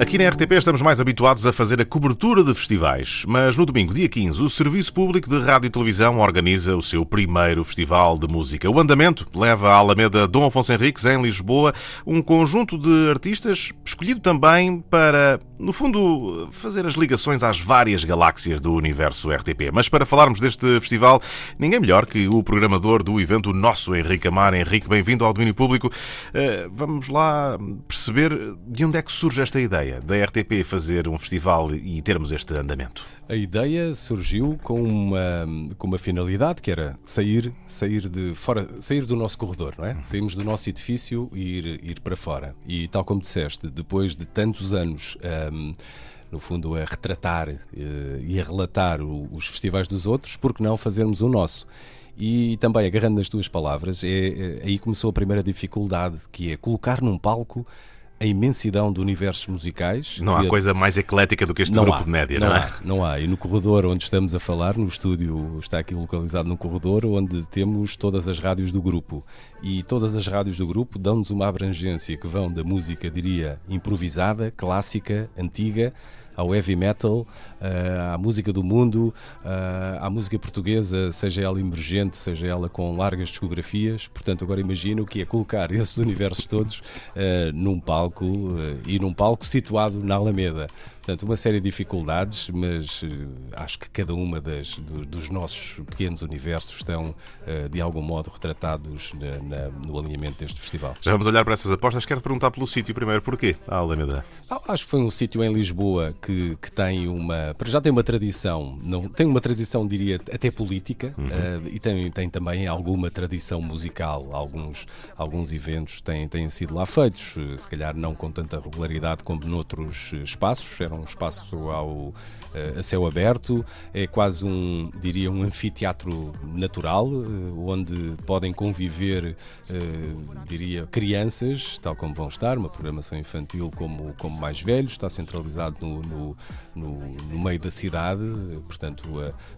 Aqui na RTP estamos mais habituados a fazer a cobertura de festivais, mas no domingo, dia 15, o Serviço Público de Rádio e Televisão organiza o seu primeiro festival de música. O andamento leva à Alameda Dom Afonso Henriques, em Lisboa, um conjunto de artistas escolhido também para, no fundo, fazer as ligações às várias galáxias do universo RTP. Mas para falarmos deste festival, ninguém melhor que o programador do evento, o nosso Henrique Amar. Henrique, bem-vindo ao Domínio Público. Eh, vamos lá perceber de onde é que surge esta ideia da RTP fazer um festival e termos este andamento? A ideia surgiu com uma, com uma finalidade que era sair, sair, de fora, sair do nosso corredor, não é? Saímos do nosso edifício e ir, ir para fora. E tal como disseste, depois de tantos anos. Um, no fundo, a retratar uh, e a relatar o, os festivais dos outros, porque não fazermos o nosso? E também, agarrando nas tuas palavras, é, é, aí começou a primeira dificuldade, que é colocar num palco a imensidão de universos musicais. Não há coisa mais eclética do que este não grupo há, de média, não, não, há, é? Não há. E no corredor onde estamos a falar, no estúdio, está aqui localizado num corredor onde temos todas as rádios do grupo. E todas as rádios do grupo dão-nos uma abrangência que vão da música, diria, improvisada, clássica, antiga, ao heavy metal, uh, à música do mundo, uh, à música portuguesa, seja ela emergente, seja ela com largas discografias. Portanto, agora imagino que é colocar esses universos todos uh, num palco e num palco situado na Alameda. Portanto, uma série de dificuldades, mas uh, acho que cada uma das, do, dos nossos pequenos universos estão, uh, de algum modo, retratados na, na, no alinhamento deste festival. Já vamos olhar para essas apostas. Quero perguntar pelo sítio primeiro. Porquê a Alameda? Ah, acho que foi um sítio em Lisboa que, que tem uma... Já tem uma tradição, não, tem uma tradição, diria, até política uhum. uh, e tem, tem também alguma tradição musical. Alguns, alguns eventos têm, têm sido lá feitos, se calhar não com tanta regularidade como noutros espaços. Um espaço ao, a céu aberto, é quase um, diria, um anfiteatro natural, onde podem conviver, diria, crianças, tal como vão estar, uma programação infantil como, como mais velhos, está centralizado no, no, no, no meio da cidade, portanto,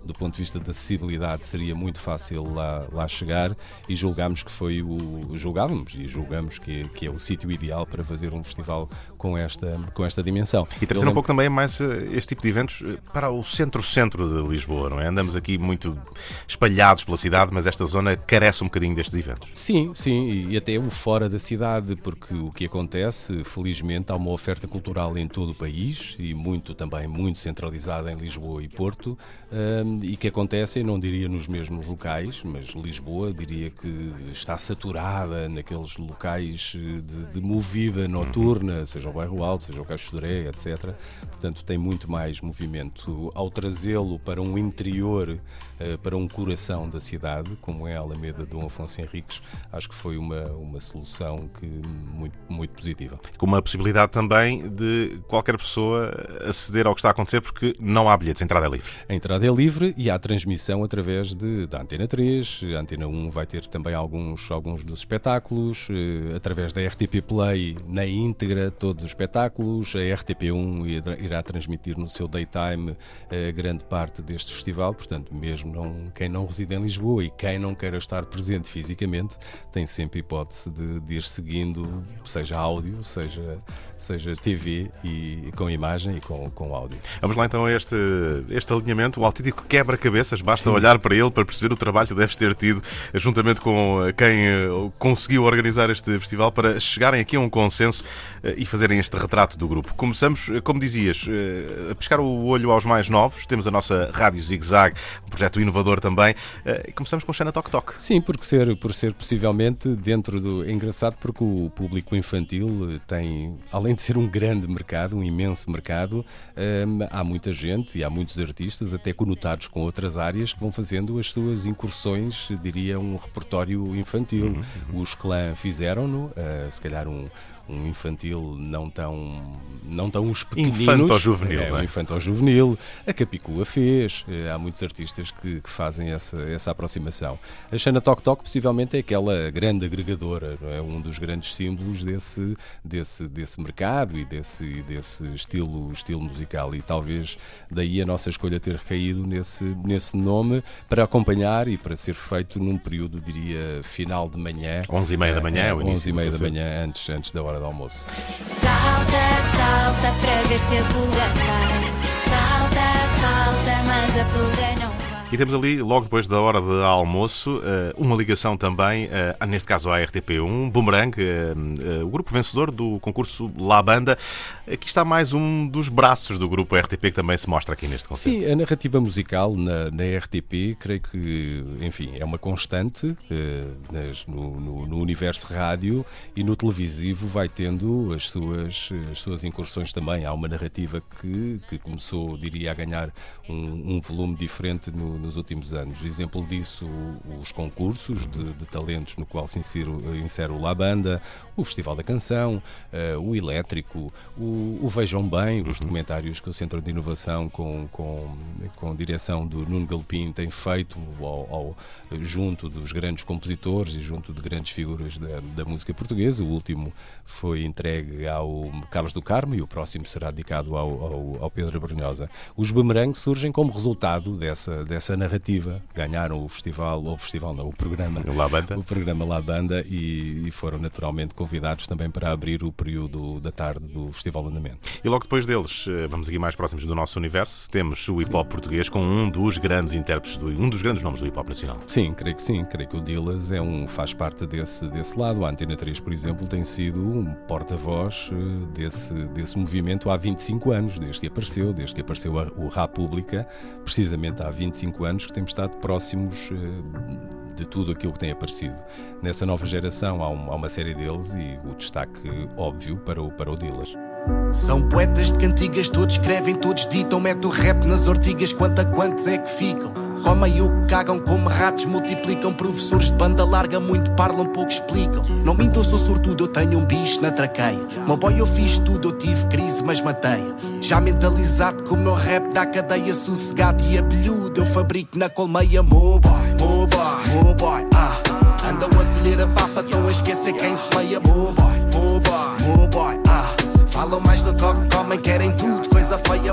do ponto de vista da acessibilidade seria muito fácil lá, lá chegar e julgámos que foi o, julgávamos e julgamos que, que é o sítio ideal para fazer um festival com esta, com esta dimensão. E trazer um pouco também mais este tipo de eventos para o centro-centro de Lisboa, não é? Andamos aqui muito espalhados pela cidade, mas esta zona carece um bocadinho destes eventos. Sim, sim, e até o fora da cidade, porque o que acontece, felizmente, há uma oferta cultural em todo o país e muito também, muito centralizada em Lisboa e Porto, um, e que acontecem, não diria nos mesmos locais, mas Lisboa diria que está saturada naqueles locais de, de movida noturna, uhum. sejam o Bairro Alto, seja o Caixo de etc. Portanto, tem muito mais movimento ao trazê-lo para um interior, eh, para um coração da cidade, como é a Alameda Dom Afonso Henriques, acho que foi uma, uma solução que muito, muito positiva. Com uma possibilidade também de qualquer pessoa aceder ao que está a acontecer, porque não há bilhetes, a entrada é livre. A entrada é livre e há transmissão através de, da Antena 3. A Antena 1 vai ter também alguns, alguns dos espetáculos, eh, através da RTP Play, na íntegra, todos os espetáculos. A RTP1 irá, transmitir no seu daytime eh, grande parte deste festival, portanto, mesmo não, quem não reside em Lisboa e quem não queira estar presente fisicamente, tem sempre hipótese de, de ir seguindo, seja áudio, seja, seja TV e com imagem e com, com áudio. Vamos lá então a este, este alinhamento, um autêntico quebra-cabeças. Basta Sim. olhar para ele para perceber o trabalho que deves ter tido, juntamente com quem eh, conseguiu organizar este festival, para chegarem aqui a um consenso eh, e fazerem este retrato do grupo. Começamos, eh, como dizias, a pescar o olho aos mais novos. Temos a nossa Rádio Zig Zag, um projeto inovador também. E começamos com Xana Tok Tok. Sim, porque ser, por ser possivelmente dentro do. É engraçado porque o público infantil tem, além de ser um grande mercado, um imenso mercado, hum, há muita gente e há muitos artistas, até conotados com outras áreas, que vão fazendo as suas incursões, diria, um repertório infantil. Os clã fizeram-no, uh, se calhar um um infantil não tão não tão os pequeninos. Infanto-juvenil é, não é? um infanto-juvenil. A Capicua fez. Eh, há muitos artistas que, que, fazem essa, essa aproximação. A Xana Tok Tok possivelmente é aquela grande agregadora é? Um dos grandes símbolos desse desse desse mercado e desse desse estilo estilo musical. E talvez daí a nossa escolha ter recaído nesse nesse nome para acompanhar e para ser feito num período diria final de manhã. 11 e meia da manhã é, 11 e meia da manhã antes antes da hora do almoço. Salta, salta para ver se a pulga sai. Salta, salta, mas a pulga não. E temos ali, logo depois da hora de almoço, eh, uma ligação também, eh, neste caso à RTP1, Boomerang, eh, o grupo vencedor do concurso La Banda. Aqui está mais um dos braços do grupo RTP que também se mostra aqui neste concerto. Sim, a narrativa musical na, na RTP, creio que, enfim, é uma constante nas, no, no, no, universo rádio e no televisivo vai tendo as suas, as suas incursões também. Há uma narrativa que, que começou, diria, a ganhar um, um volume diferente no, nos últimos anos. Exemplo disso, os concursos de, de talentos no qual se insere, insere o La Banda, o Festival da Canção, uh, o Elétrico, o, o, Vejam Bem, os documentários que o Centro de Inovação, com, com, com direção do Nuno Galpim, tem feito ao, ao, junto dos grandes compositores e junto de grandes figuras da, da, música portuguesa. O último foi entregue ao Carlos do Carmo e o próximo será dedicado ao, ao, ao Pedro Brunhosa. Os Boomerang surgem como resultado dessa, dessa narrativa. Ganharam o festival, ou o festival não, o programa La Banda, o programa La Banda e, e foram naturalmente convidados também para abrir o período da tarde do Festival Andamento. E logo depois deles, vamos aqui mais próximos do nosso universo, temos o hip hop português com um dos grandes intérpretes, do, um dos grandes nomes do hip hop nacional. Sim, creio que sim, creio que o Dillas é um, faz parte desse, desse lado. A Antena 3, por exemplo, tem sido um porta-voz desse, desse movimento há 25 anos, desde que apareceu, desde que apareceu a, o Rap Pública, precisamente há 25 anos que temos estado próximos de tudo aquilo que tem aparecido. Nessa nova geração há, um, uma série deles e o destaque óbvio para o, para o Dillas. São poetas de cantigas, todos escrevem, todos ditam, mete o rap nas ortigas, quanto a quantos é que ficam? Comem o que cagam, como ratos multiplicam, professores de banda larga, muito parlam, pouco explicam. Não minto, eu sou sortudo, eu tenho um bicho na traqueia. Meu boy, eu fiz tudo, eu tive crise, mas matei. Já mentalizado que o meu rap dá cadeia, sossegado e abelhudo, eu fabrico na colmeia, boy, boy, boy, ah. Andam a colher a papa, estão a esquecer quem se leia, boy, boy, boy. Falam mais do toque, comem, querem tudo, coisa feia.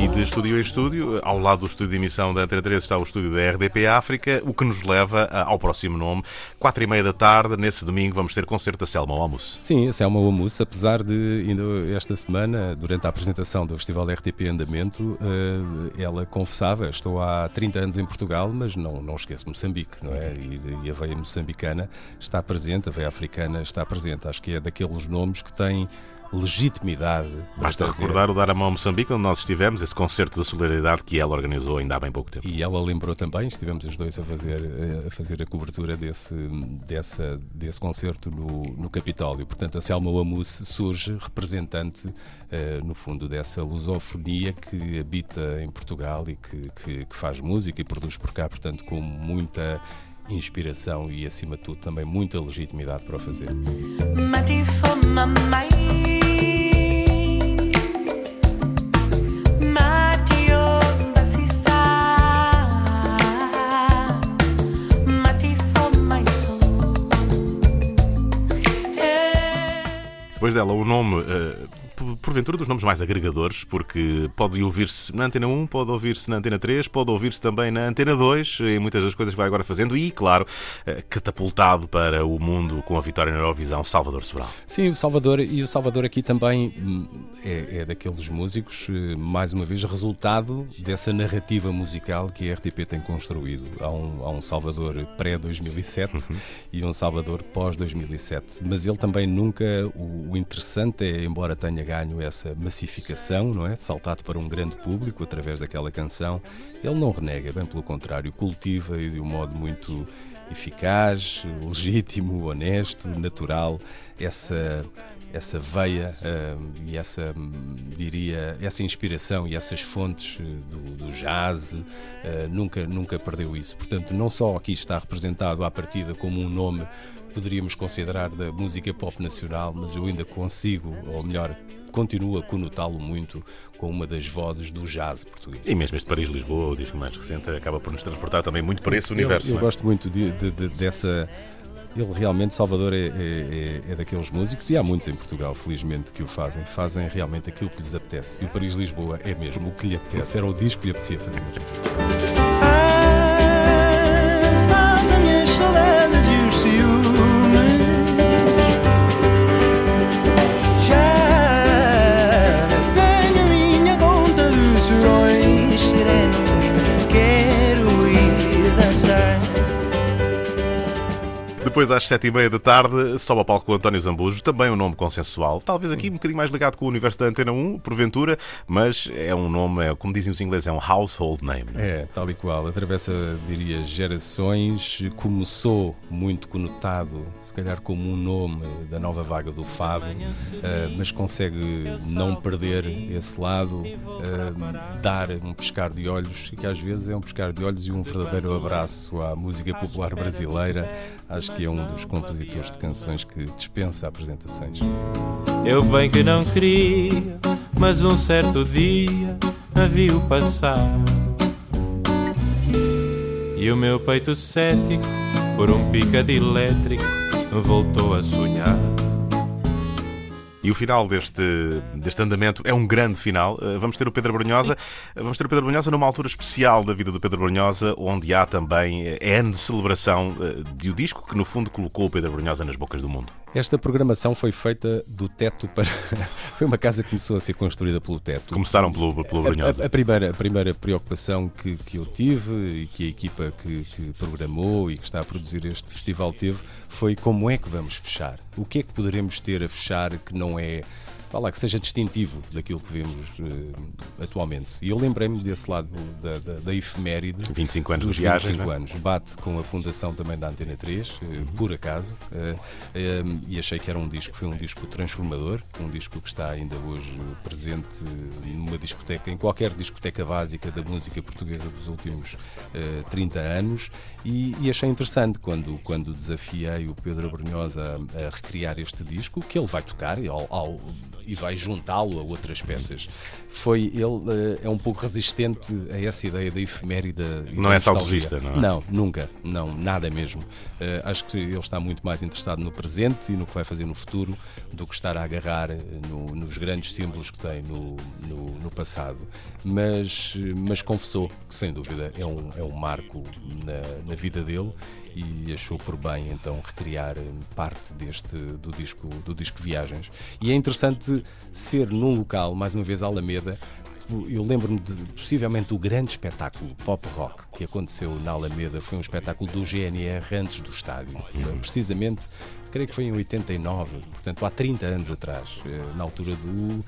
E de estúdio em estúdio, ao lado do estúdio de emissão da Antena 3 está o estúdio da RDP África, o que nos leva ao próximo nome. Quatro e meia da tarde, nesse domingo, vamos ter concerto da Selma almoço. Sim, a Selma almoço, apesar de ainda esta semana, durante a apresentação do Festival da RTP Andamento, ela confessava, estou há 30 anos em Portugal, mas não, não esqueço Moçambique, não é? E, e a veia moçambicana está presente, a veia africana está presente. Acho que é daqueles nomes que têm legitimidade. Basta trazer- recordar o Dar a Mão Moçambique, onde nós estivemos, esse concerto de solidariedade que ela organizou ainda há bem pouco tempo. E ela lembrou também, estivemos os dois a fazer a, fazer a cobertura desse, dessa, desse concerto no, no Capitólio. Portanto, a Selma Wamus surge representante, eh, no fundo, dessa lusofonia que habita em Portugal e que, que, que faz música e produz por cá, portanto, com muita inspiração e, acima de tudo, também muita legitimidade para o fazer. Depois dela, o nome, por- porventura, dos nomes mais agregadores, porque pode ouvir-se na Antena 1, pode ouvir-se na Antena 3, pode ouvir-se também na Antena 2, em muitas das coisas que vai agora fazendo, e, claro, eh, catapultado para o mundo com a vitória na Eurovisão, Salvador Sobral. Sim, o Salvador, e o Salvador aqui também hum, é, é daqueles músicos, eh, mais uma vez, resultado dessa narrativa musical que a RTP tem construído. Há um, há um Salvador pré-2007 e um Salvador pós-2007. Mas ele também nunca, o, o interessante é, embora tenha ganho essa massificação, não é? Saltado para um grande público através daquela canção, ele não renega, bem pelo contrário, cultiva e de um modo muito eficaz, legítimo, honesto, natural, essa essa veia hum, e essa hum, diria essa inspiração e essas fontes eh, do, do jazz eh, nunca nunca perdeu isso portanto não só aqui está representado à partida como um nome poderíamos considerar da música pop nacional mas eu ainda consigo ou melhor continuo a conotá-lo muito com uma das vozes do jazz português E mesmo este Paris-Lisboa, o disco mais recente, acaba por nos transportar também muito para esse universo. eu, eu é? gosto muito de- de- de- dessa. Ele realmente, Salvador, é, é- é- é daqueles músicos, e há muitos em Portugal, felizmente, que o fazem. Fazem realmente aquilo que lhes apetece. E o Paris-Lisboa é mesmo o que lhe apetece. Era o disco que lhe apetecia fazer. Fala minhas saudades Depois, às sete e meia da tarde, sobe ao palco António Zambujo, também um nome consensual. Talvez aqui um bocadinho mais ligado com o universo da Antena 1, porventura, mas é um nome, é, como dizem os ingleses, é um household name. é? É, tal e qual. Atravessa, diria, gerações. Começou muito conotado, se calhar como um nome da nova vaga do Fado, eh, mas consegue não perder esse lado, eh, dar um pescar de olhos, que às vezes é um pescar de olhos e um verdadeiro abraço à música popular brasileira. Acho que é um dos compositores de canções que dispensa apresentações. Eu bem que não queria, mas um certo dia a vi-o passar. E o meu peito cético, por um picado elétrico, voltou a sonhar. E o final deste, deste andamento é um grande final. Uh, Vamos ter o Pedro Brunhosa. uh, Vamos ter o Pedro Brunhosa numa altura especial da vida do Pedro Brunhosa, onde há também é ano de celebração de o disco que, no fundo, colocou o Pedro Brunhosa nas bocas do mundo. Esta programação foi feita do teto para. foi uma casa que começou a ser construída pelo teto. Começaram pelo, pelo A-. A, a primeira, a primeira preocupação que, que eu tive e que a equipa que, que programou e que está a produzir este festival teve foi como é que vamos fechar? O que é que poderemos ter a fechar que não é. Vá lá, que seja distintivo daquilo que vemos eh, atualmente. E eu lembrei-me desse lado da, da, da efeméride 25 anos dos de viagem, 25 não é? anos. Bate com a fundação também da Antena 3, eh, por acaso, eh, eh, e achei que era um disco, foi um disco transformador, um disco que está ainda hoje presente numa discoteca, em qualquer discoteca básica da música portuguesa dos últimos eh, 30 anos, e, e achei interessante quando, quando desafiei o Pedro Brunhosa a, a recriar este disco, que ele vai tocar e, ao- ao- e vai juntá-lo a outras peças. Foi, ele eh, é um pouco resistente a essa ideia da efeméride Não é saudosista, não é? Não, nunca, não, nada mesmo. Eh, acho que ele está muito mais interessado no presente e no que vai fazer no futuro do que estar a agarrar eh, no- nos grandes símbolos que tem no, no, no passado. Mas, mas confessou que, sem dúvida, é um, é um marco na, na vida dele e achou por bem então recriar eh, parte deste do disco do disco Viagens. E é interessante ser num local, mais uma vez Alameda, eu lembro-me de possivelmente o grande espetáculo pop rock que aconteceu na Alameda foi um espetáculo do GNR antes do estádio. Precisamente, creio que foi em 89, portanto há 30 anos atrás, eh, na altura do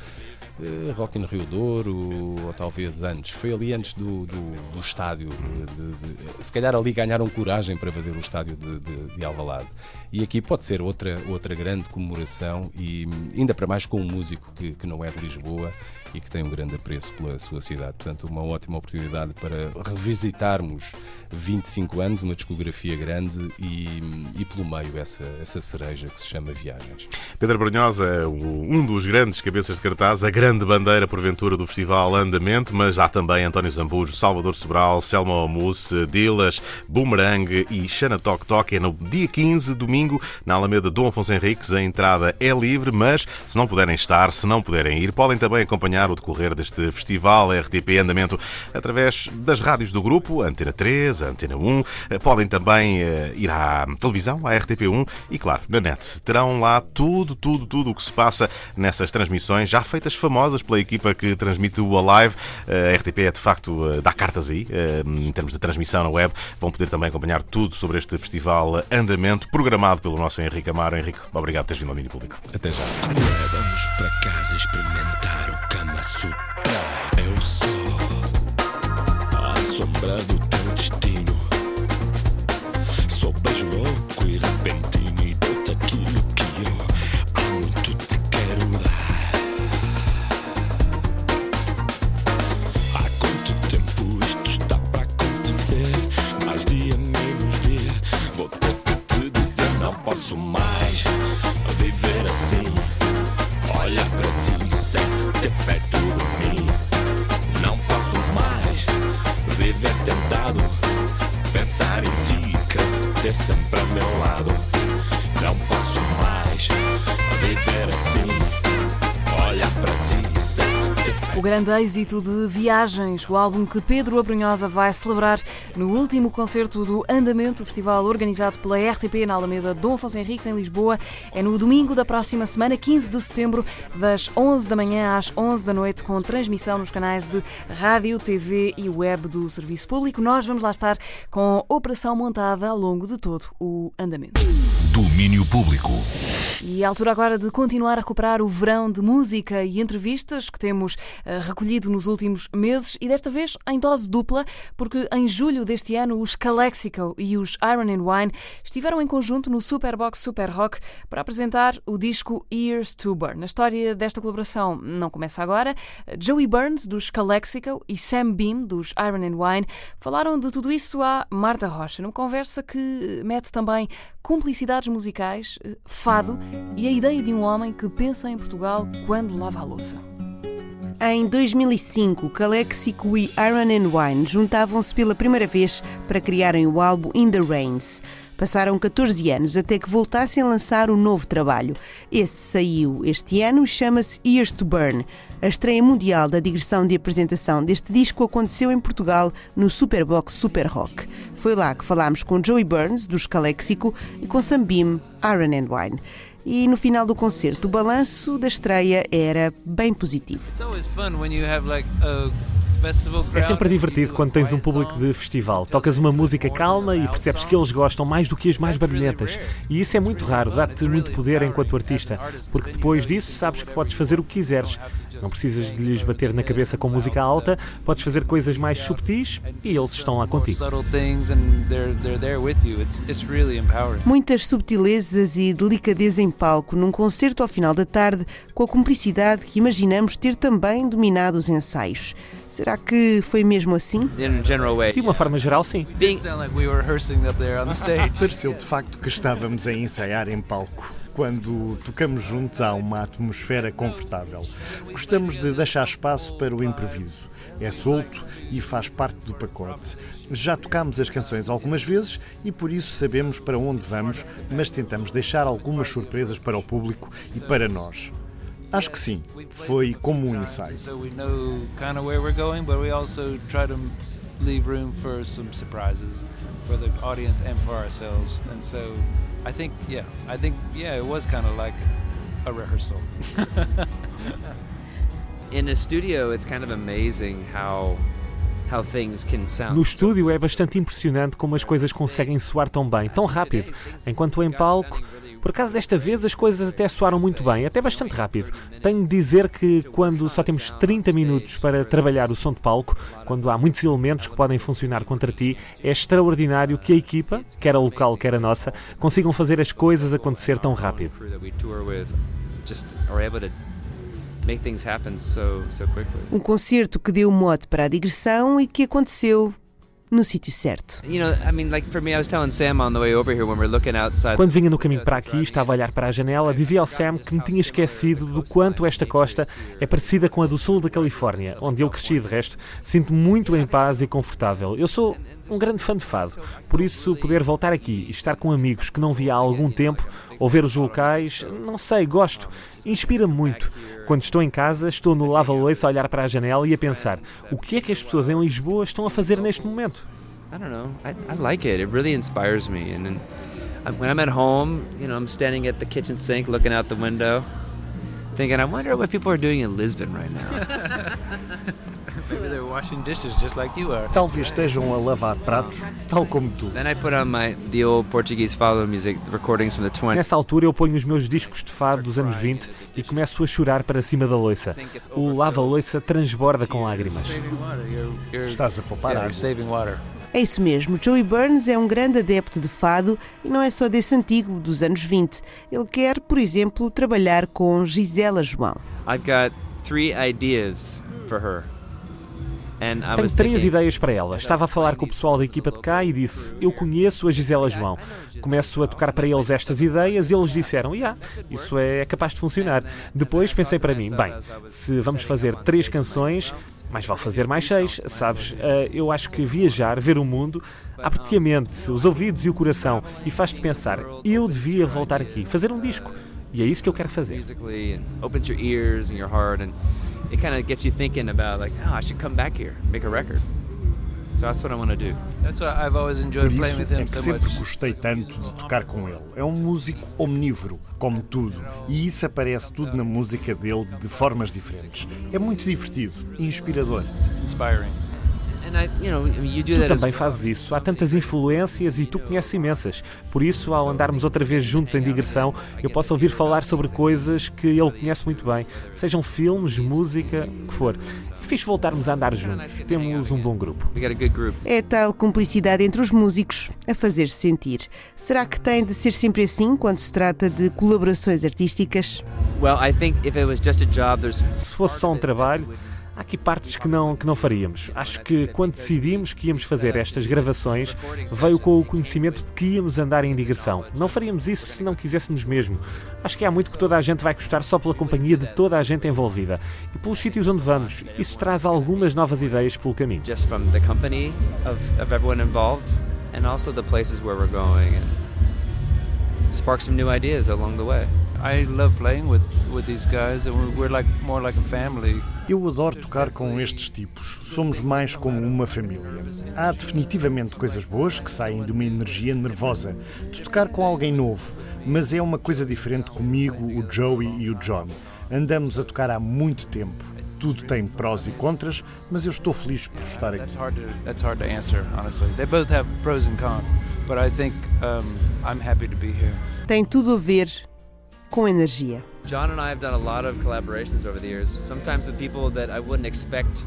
eh, Rock in Rio Douro, ou talvez antes. Foi ali antes do, do, do estádio. de- de- se calhar ali ganharam coragem para fazer o estádio de, de, de Alvalade. E aqui pode ser outra, outra grande comemoração, e ainda para mais com um músico que, que não é de Lisboa e que tem um grande apreço pela sua cidade. Portanto, uma ótima oportunidade para revisitarmos 25 anos, uma discografia grande e, e pelo meio essa, essa cereja que se chama Viagens. Pedro Brunhosa, o- um dos grandes cabeças de cartaz, a grande bandeira, porventura, do Festival Andamento, mas há também António Zambujo, Salvador Sobral, Selma Omus, Dilas, Boomerang e Xana Tok Tok. É no dia 15, domingo, na Alameda Dom Afonso Henriques. A entrada é livre, mas se não puderem estar, se não puderem ir, podem também acompanhar o decorrer deste festival RTP Andamento através das rádios do grupo, Antena 3, Antena 1. Eh, Podem também eh, ir à televisão, à RTP1 e, claro, na net. Terão lá tudo, tudo, tudo o que se passa nessas transmissões, já feitas famosas pela equipa que transmite o Alive. Eh, A RTP é, de facto, dá cartas aí, em termos de transmissão na web. Vão poder também acompanhar tudo sobre este festival Andamento, programado pelo nosso Henrique Amaro. Henrique, obrigado por teres vindo ao Mini Público. Até já. Agora vamos para casa experimentar o Kama Sutra. Eu sou a sombra do teu destino. Sou beijo louco e repentino e dou-te aquilo que eu há muito te quero dar. Há quanto tempo isto está para acontecer? Mais dia, menos dia. Vou ter que te dizer, não posso mais viver assim. Olha para ti, sente-te perto viver tentado. Pensar em ti, querer te ter sempre ao meu lado. O grande êxito de Viagens, o álbum que Pedro Abrunhosa vai celebrar no último concerto do Andamento, o festival organizado pela RTP na Alameda Dom Afonso Henriques, em Lisboa. É no domingo da próxima semana, 15 de setembro, das 11 da manhã às 11 da noite, com transmissão nos canais de rádio, TV e web do Serviço Público. Nós vamos lá estar com operação montada ao longo de todo o Andamento. Domínio Público. E é a altura agora de continuar a recuperar o verão de música e entrevistas que temos eh, recolhido nos últimos meses e desta vez em dose dupla, porque em julho deste ano os Calexico e os Iron and Wine estiveram em conjunto no Superbox Super Rock para apresentar o disco Years to Burn. A história desta colaboração não começa agora. Joey Burns, dos Calexico, e Sam Beam, dos Iron and Wine, falaram de tudo isso à Marta Rocha, numa conversa que mete também cumplicidades musicais, eh, fado e a ideia de um homem que pensa em Portugal quando lava a louça. Em 2005, Calexico e Iron and Wine juntavam-se pela primeira vez para criarem o álbum In the Rains. Passaram 14 anos até que voltassem a lançar um novo trabalho. Esse saiu este ano e chama-se Years to Burn. A estreia mundial da digressão de apresentação deste disco aconteceu em Portugal no Superbox Super Rock. Foi lá que falámos com Joey Burns, dos Calexico, e com Sam Beam, Iron and Wine. E no final do concerto, o balanço da estreia era bem positivo. It's É sempre divertido quando tens um público de festival. Tocas uma música calma e percebes que eles gostam mais do que as mais barulhentas. E isso é muito raro, dá-te muito poder enquanto artista, porque depois disso sabes que podes fazer o que quiseres. Não precisas de lhes bater na cabeça com música alta, podes fazer coisas mais subtis e eles estão lá contigo. Muitas subtilezas e delicadeza em palco num concerto ao final da tarde, com a cumplicidade que imaginamos ter também dominado os ensaios. Será que foi mesmo assim? In a general way. De uma forma geral, sim. Pareceu de facto que estávamos a ensaiar em palco. Quando tocamos juntos há uma atmosfera confortável. Gostamos de deixar espaço para o improviso. É solto e faz parte do pacote. Já tocámos as canções algumas vezes e por isso sabemos para onde vamos, mas tentamos deixar algumas surpresas para o público e para nós. Acho que sim, foi como um ensaio. So we know kind of where we're going, but we also try to leave room for some surprises for the audience and for ourselves. And so I think, yeah, I think, yeah, it was kind of like a rehearsal. in a studio, it's kind of amazing how how things can sound. No estúdio é bastante impressionante como as coisas conseguem soar tão bem, tão rápido, enquanto em palco. Por acaso desta vez as coisas até soaram muito bem, até bastante rápido. Tenho de dizer que quando só temos 30 minutos para trabalhar o som de palco, quando há muitos elementos que podem funcionar contra ti, é extraordinário que a equipa, quer a local, quer a nossa, consigam fazer as coisas acontecer tão rápido. crew that we tour with just are able to make things happen so so quickly. Um concerto que deu mote para a digressão e que aconteceu no sítio certo. You know, I mean, like for me, I was telling Sam on the way over here when we're looking outside. Quando vinha no caminho para aqui, estava a olhar para a janela, dizia ao Sam que me tinha esquecido do quanto esta costa é parecida com a do sul da Califórnia, onde eu cresci de resto. Sinto-me muito em paz e confortável. Eu sou um grande fã de fado, por isso poder voltar aqui e estar com amigos que não via há algum tempo, ou ver os locais, não sei, gosto. Inspira-me muito. Quando estou em casa, estou no lava-loiça a olhar para a janela e a pensar o que é que as pessoas em Lisboa estão a fazer neste momento. I don't know. I, I like it. It really inspires me. And then when I'm at home, you know, I'm standing at the kitchen sink looking out the window, thinking, I wonder what people are doing in Lisbon right now. Maybe they're washing dishes just like you are. Talvez estejam a lavar pratos, tal como tu. Then I put on my the old Portuguese follow music, the recordings from the 20s. Nessa altura eu ponho os meus discos de fado dos anos 20 e começo a chorar para cima da loiça. O lava-loiça transborda com lágrimas. Estás a poupar água. you're saving water. É isso mesmo, Joey Burns é um grande adepto de fado e não é só desse antigo, dos anos 20. Ele quer, por exemplo, trabalhar com Gisela João. I've got three ideas for her. Tenho três ideias para ela. Estava a falar com o pessoal da equipa de cá e disse: Eu conheço a Gisela João. Começo a tocar para eles estas ideias e eles disseram: Yeah, isso é capaz de funcionar. Depois pensei para mim: Bem, se vamos fazer três canções, mais vale fazer mais seis, sabes? Ah, eu acho que viajar, ver o mundo, abre-te a mente, os ouvidos e o coração e faz-te pensar: Eu devia voltar aqui, fazer um disco. E é isso que eu quero fazer. musically and opens your ears and your heart and it kind of gets you thinking about like, oh, I should come back here, make a record. So that's what I want to do. That's why I've always Por enjoyed isso playing with é him que so sempre much. gostei tanto de tocar com ele. É um músico omnívoro, como tudo, e isso aparece tudo na música dele de formas diferentes. É muito divertido e inspirador. Inspiring. Tu também fazes isso. Há tantas influências e tu conheces imensas. Por isso, ao andarmos outra vez juntos em digressão, eu posso ouvir falar sobre coisas que ele conhece muito bem. Sejam filmes, música, o que for. É fixe voltarmos a andar juntos. Temos um bom grupo. We got a good group. É tal cumplicidade entre os músicos a fazer-se sentir. Será que tem de ser sempre assim quando se trata de colaborações artísticas? Well, I think if it was just a job, there's Se fosse só um trabalho, há aqui partes que não, que não faríamos. Acho que quando decidimos que íamos fazer estas gravações, veio com o conhecimento de que íamos andar em digressão. Não faríamos isso se não quiséssemos mesmo. Acho que há muito que toda a gente vai gostar só pela companhia de toda a gente envolvida e pelos sítios onde vamos. Isso traz algumas novas ideias pelo caminho. just from the company of, of everyone involved and also the places where we're going and spark some new ideas along the way. I love playing with with these guys, and we're, we're like more like a family. Eu adoro tocar com estes tipos. Somos mais como uma família. Há definitivamente coisas boas que saem de uma energia nervosa de tocar com alguém novo, mas é uma coisa diferente comigo, o Joey e o John. Andamos a tocar há muito tempo. Tudo tem prós e contras, mas eu estou feliz por estar aqui. That's hard to that's hard to answer, honestly. They both have pros and cons, but I think um, I'm happy to be here. Tem tudo a ver com energia. John and I have done a lot of collaborations over the years, sometimes with people that I wouldn't expect.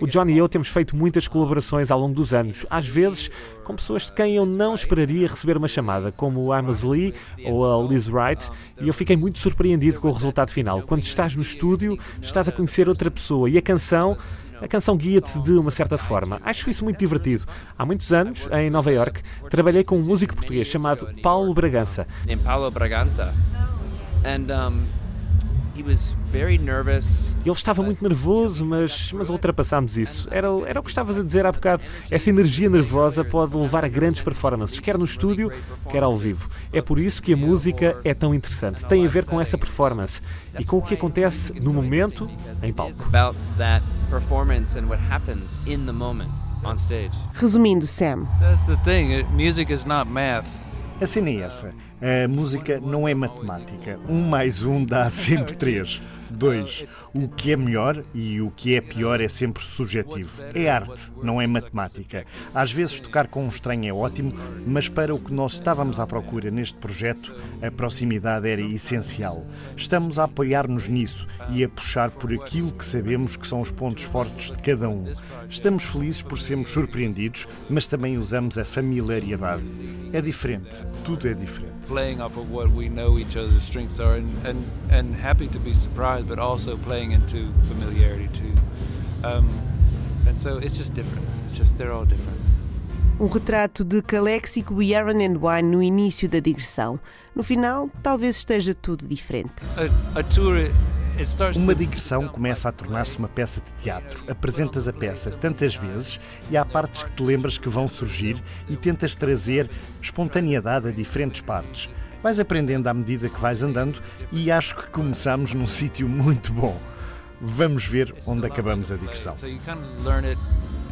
O John e eu temos feito muitas colaborações ao longo dos anos, às vezes com pessoas de quem eu não esperaria receber uma chamada, como o Amos Lee ou a Liz Wright, e eu fiquei muito surpreendido com o resultado final. Quando estás no estúdio, estás a conhecer outra pessoa e a canção. A canção guia-te de uma certa forma. Acho isso muito divertido. Há muitos anos, em Nova York, trabalhei com um músico português chamado Paulo Bragança. named Paulo Braganza. And um, he was very nervous. Ele estava muito nervoso, mas, mas ultrapassámos isso. Era, o- era o que estavas a dizer há bocado. Essa energia nervosa pode levar a grandes performances, quer no estúdio, quer ao vivo. É por isso que a música é tão interessante. Tem a ver com essa performance e com o que acontece no momento, em palco. It's about that performance and what happens in the moment on stage. Resumindo, Sam, That's the thing. It, music is not math. A cena é essa. A música não é matemática. Um mais um dá sempre três. 2. O que é melhor e o que é pior é sempre subjetivo. É arte, não é matemática. Às vezes tocar com um estranho é ótimo, mas para o que nós estávamos à procura neste projeto, a proximidade era essencial. Estamos a apoiar-nos nisso e a puxar por aquilo que sabemos que são os pontos fortes de cada um. Estamos felizes por sermos surpreendidos, mas também usamos a familiaridade. É diferente, tudo é diferente. playing off of what we know each other's strengths are and, and, and happy to be surprised but also playing into familiarity too um, and so it's just different it's just they're all different Um retrato de Calexico e Aaron and Wine no início da digressão. No final, talvez esteja tudo diferente. a, a tour it, it starts Uma to digressão começa a tornar-se uma peça de teatro. Apresentas a peça tantas vezes e há partes que te lembras que vão surgir e tentas trazer espontaneidade a diferentes partes. Vais aprendendo à medida que vais andando e acho que começamos num sítio muito bom. Vamos ver onde acabamos a digressão. so you kind of learn it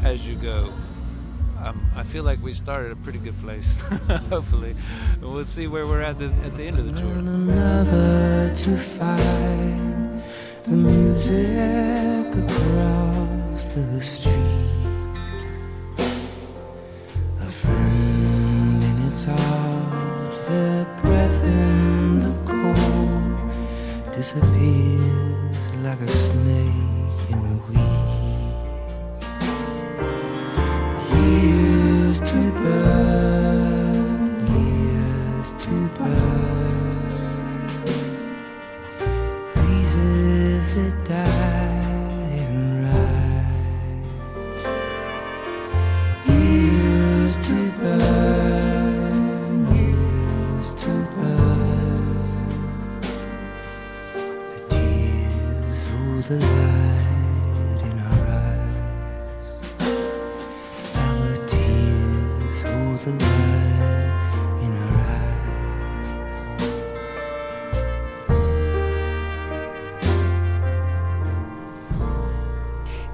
as you go um, I feel like we started a pretty good place hopefully and we'll see where we're at the, at the end of the tour another to find the music across the street. A friend in its arms, breath in the cold disappears like a snake in the weeds. Years to burn, the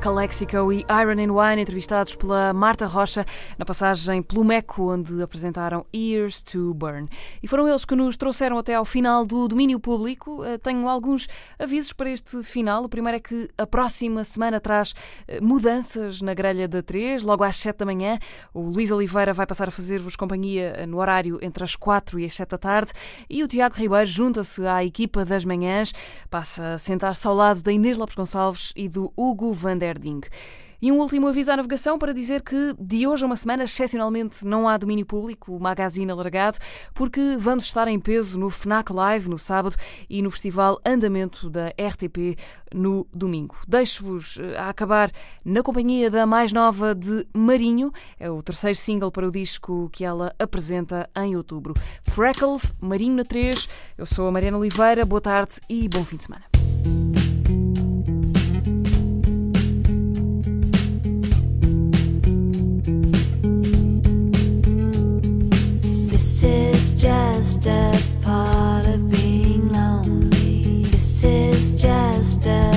Calexico e Iron and Wine, entrevistados pela Marta Rocha na passagem pelo Meco, onde apresentaram Years to Burn. E foram eles que nos trouxeram até ao final do domínio público. Eh, Tenho alguns avisos para este final. O primeiro é que a próxima semana traz eh, mudanças na grelha da 3, logo às 7 da manhã. O Luís Oliveira vai passar a fazer-vos companhia eh, no horário entre as 4 e as 7 da tarde. E o Tiago Ribeiro junta-se à equipa das manhãs, passa a sentar-se ao lado da Inês Lopes Gonçalves e do Hugo van E um último aviso à navegação para dizer que de hoje a uma semana, excepcionalmente, não há domínio público, o magazine alargado, porque vamos estar em peso no FNAC Live no sábado e no Festival Andamento da RTP no domingo. Deixo-vos eh, a acabar na companhia da mais nova de Marinho, é o terceiro single para o disco que ela apresenta em outubro. Freckles, Marinho na 3. Eu sou a Mariana Oliveira, boa tarde e bom fim de semana. Is just a part of being lonely. This is just a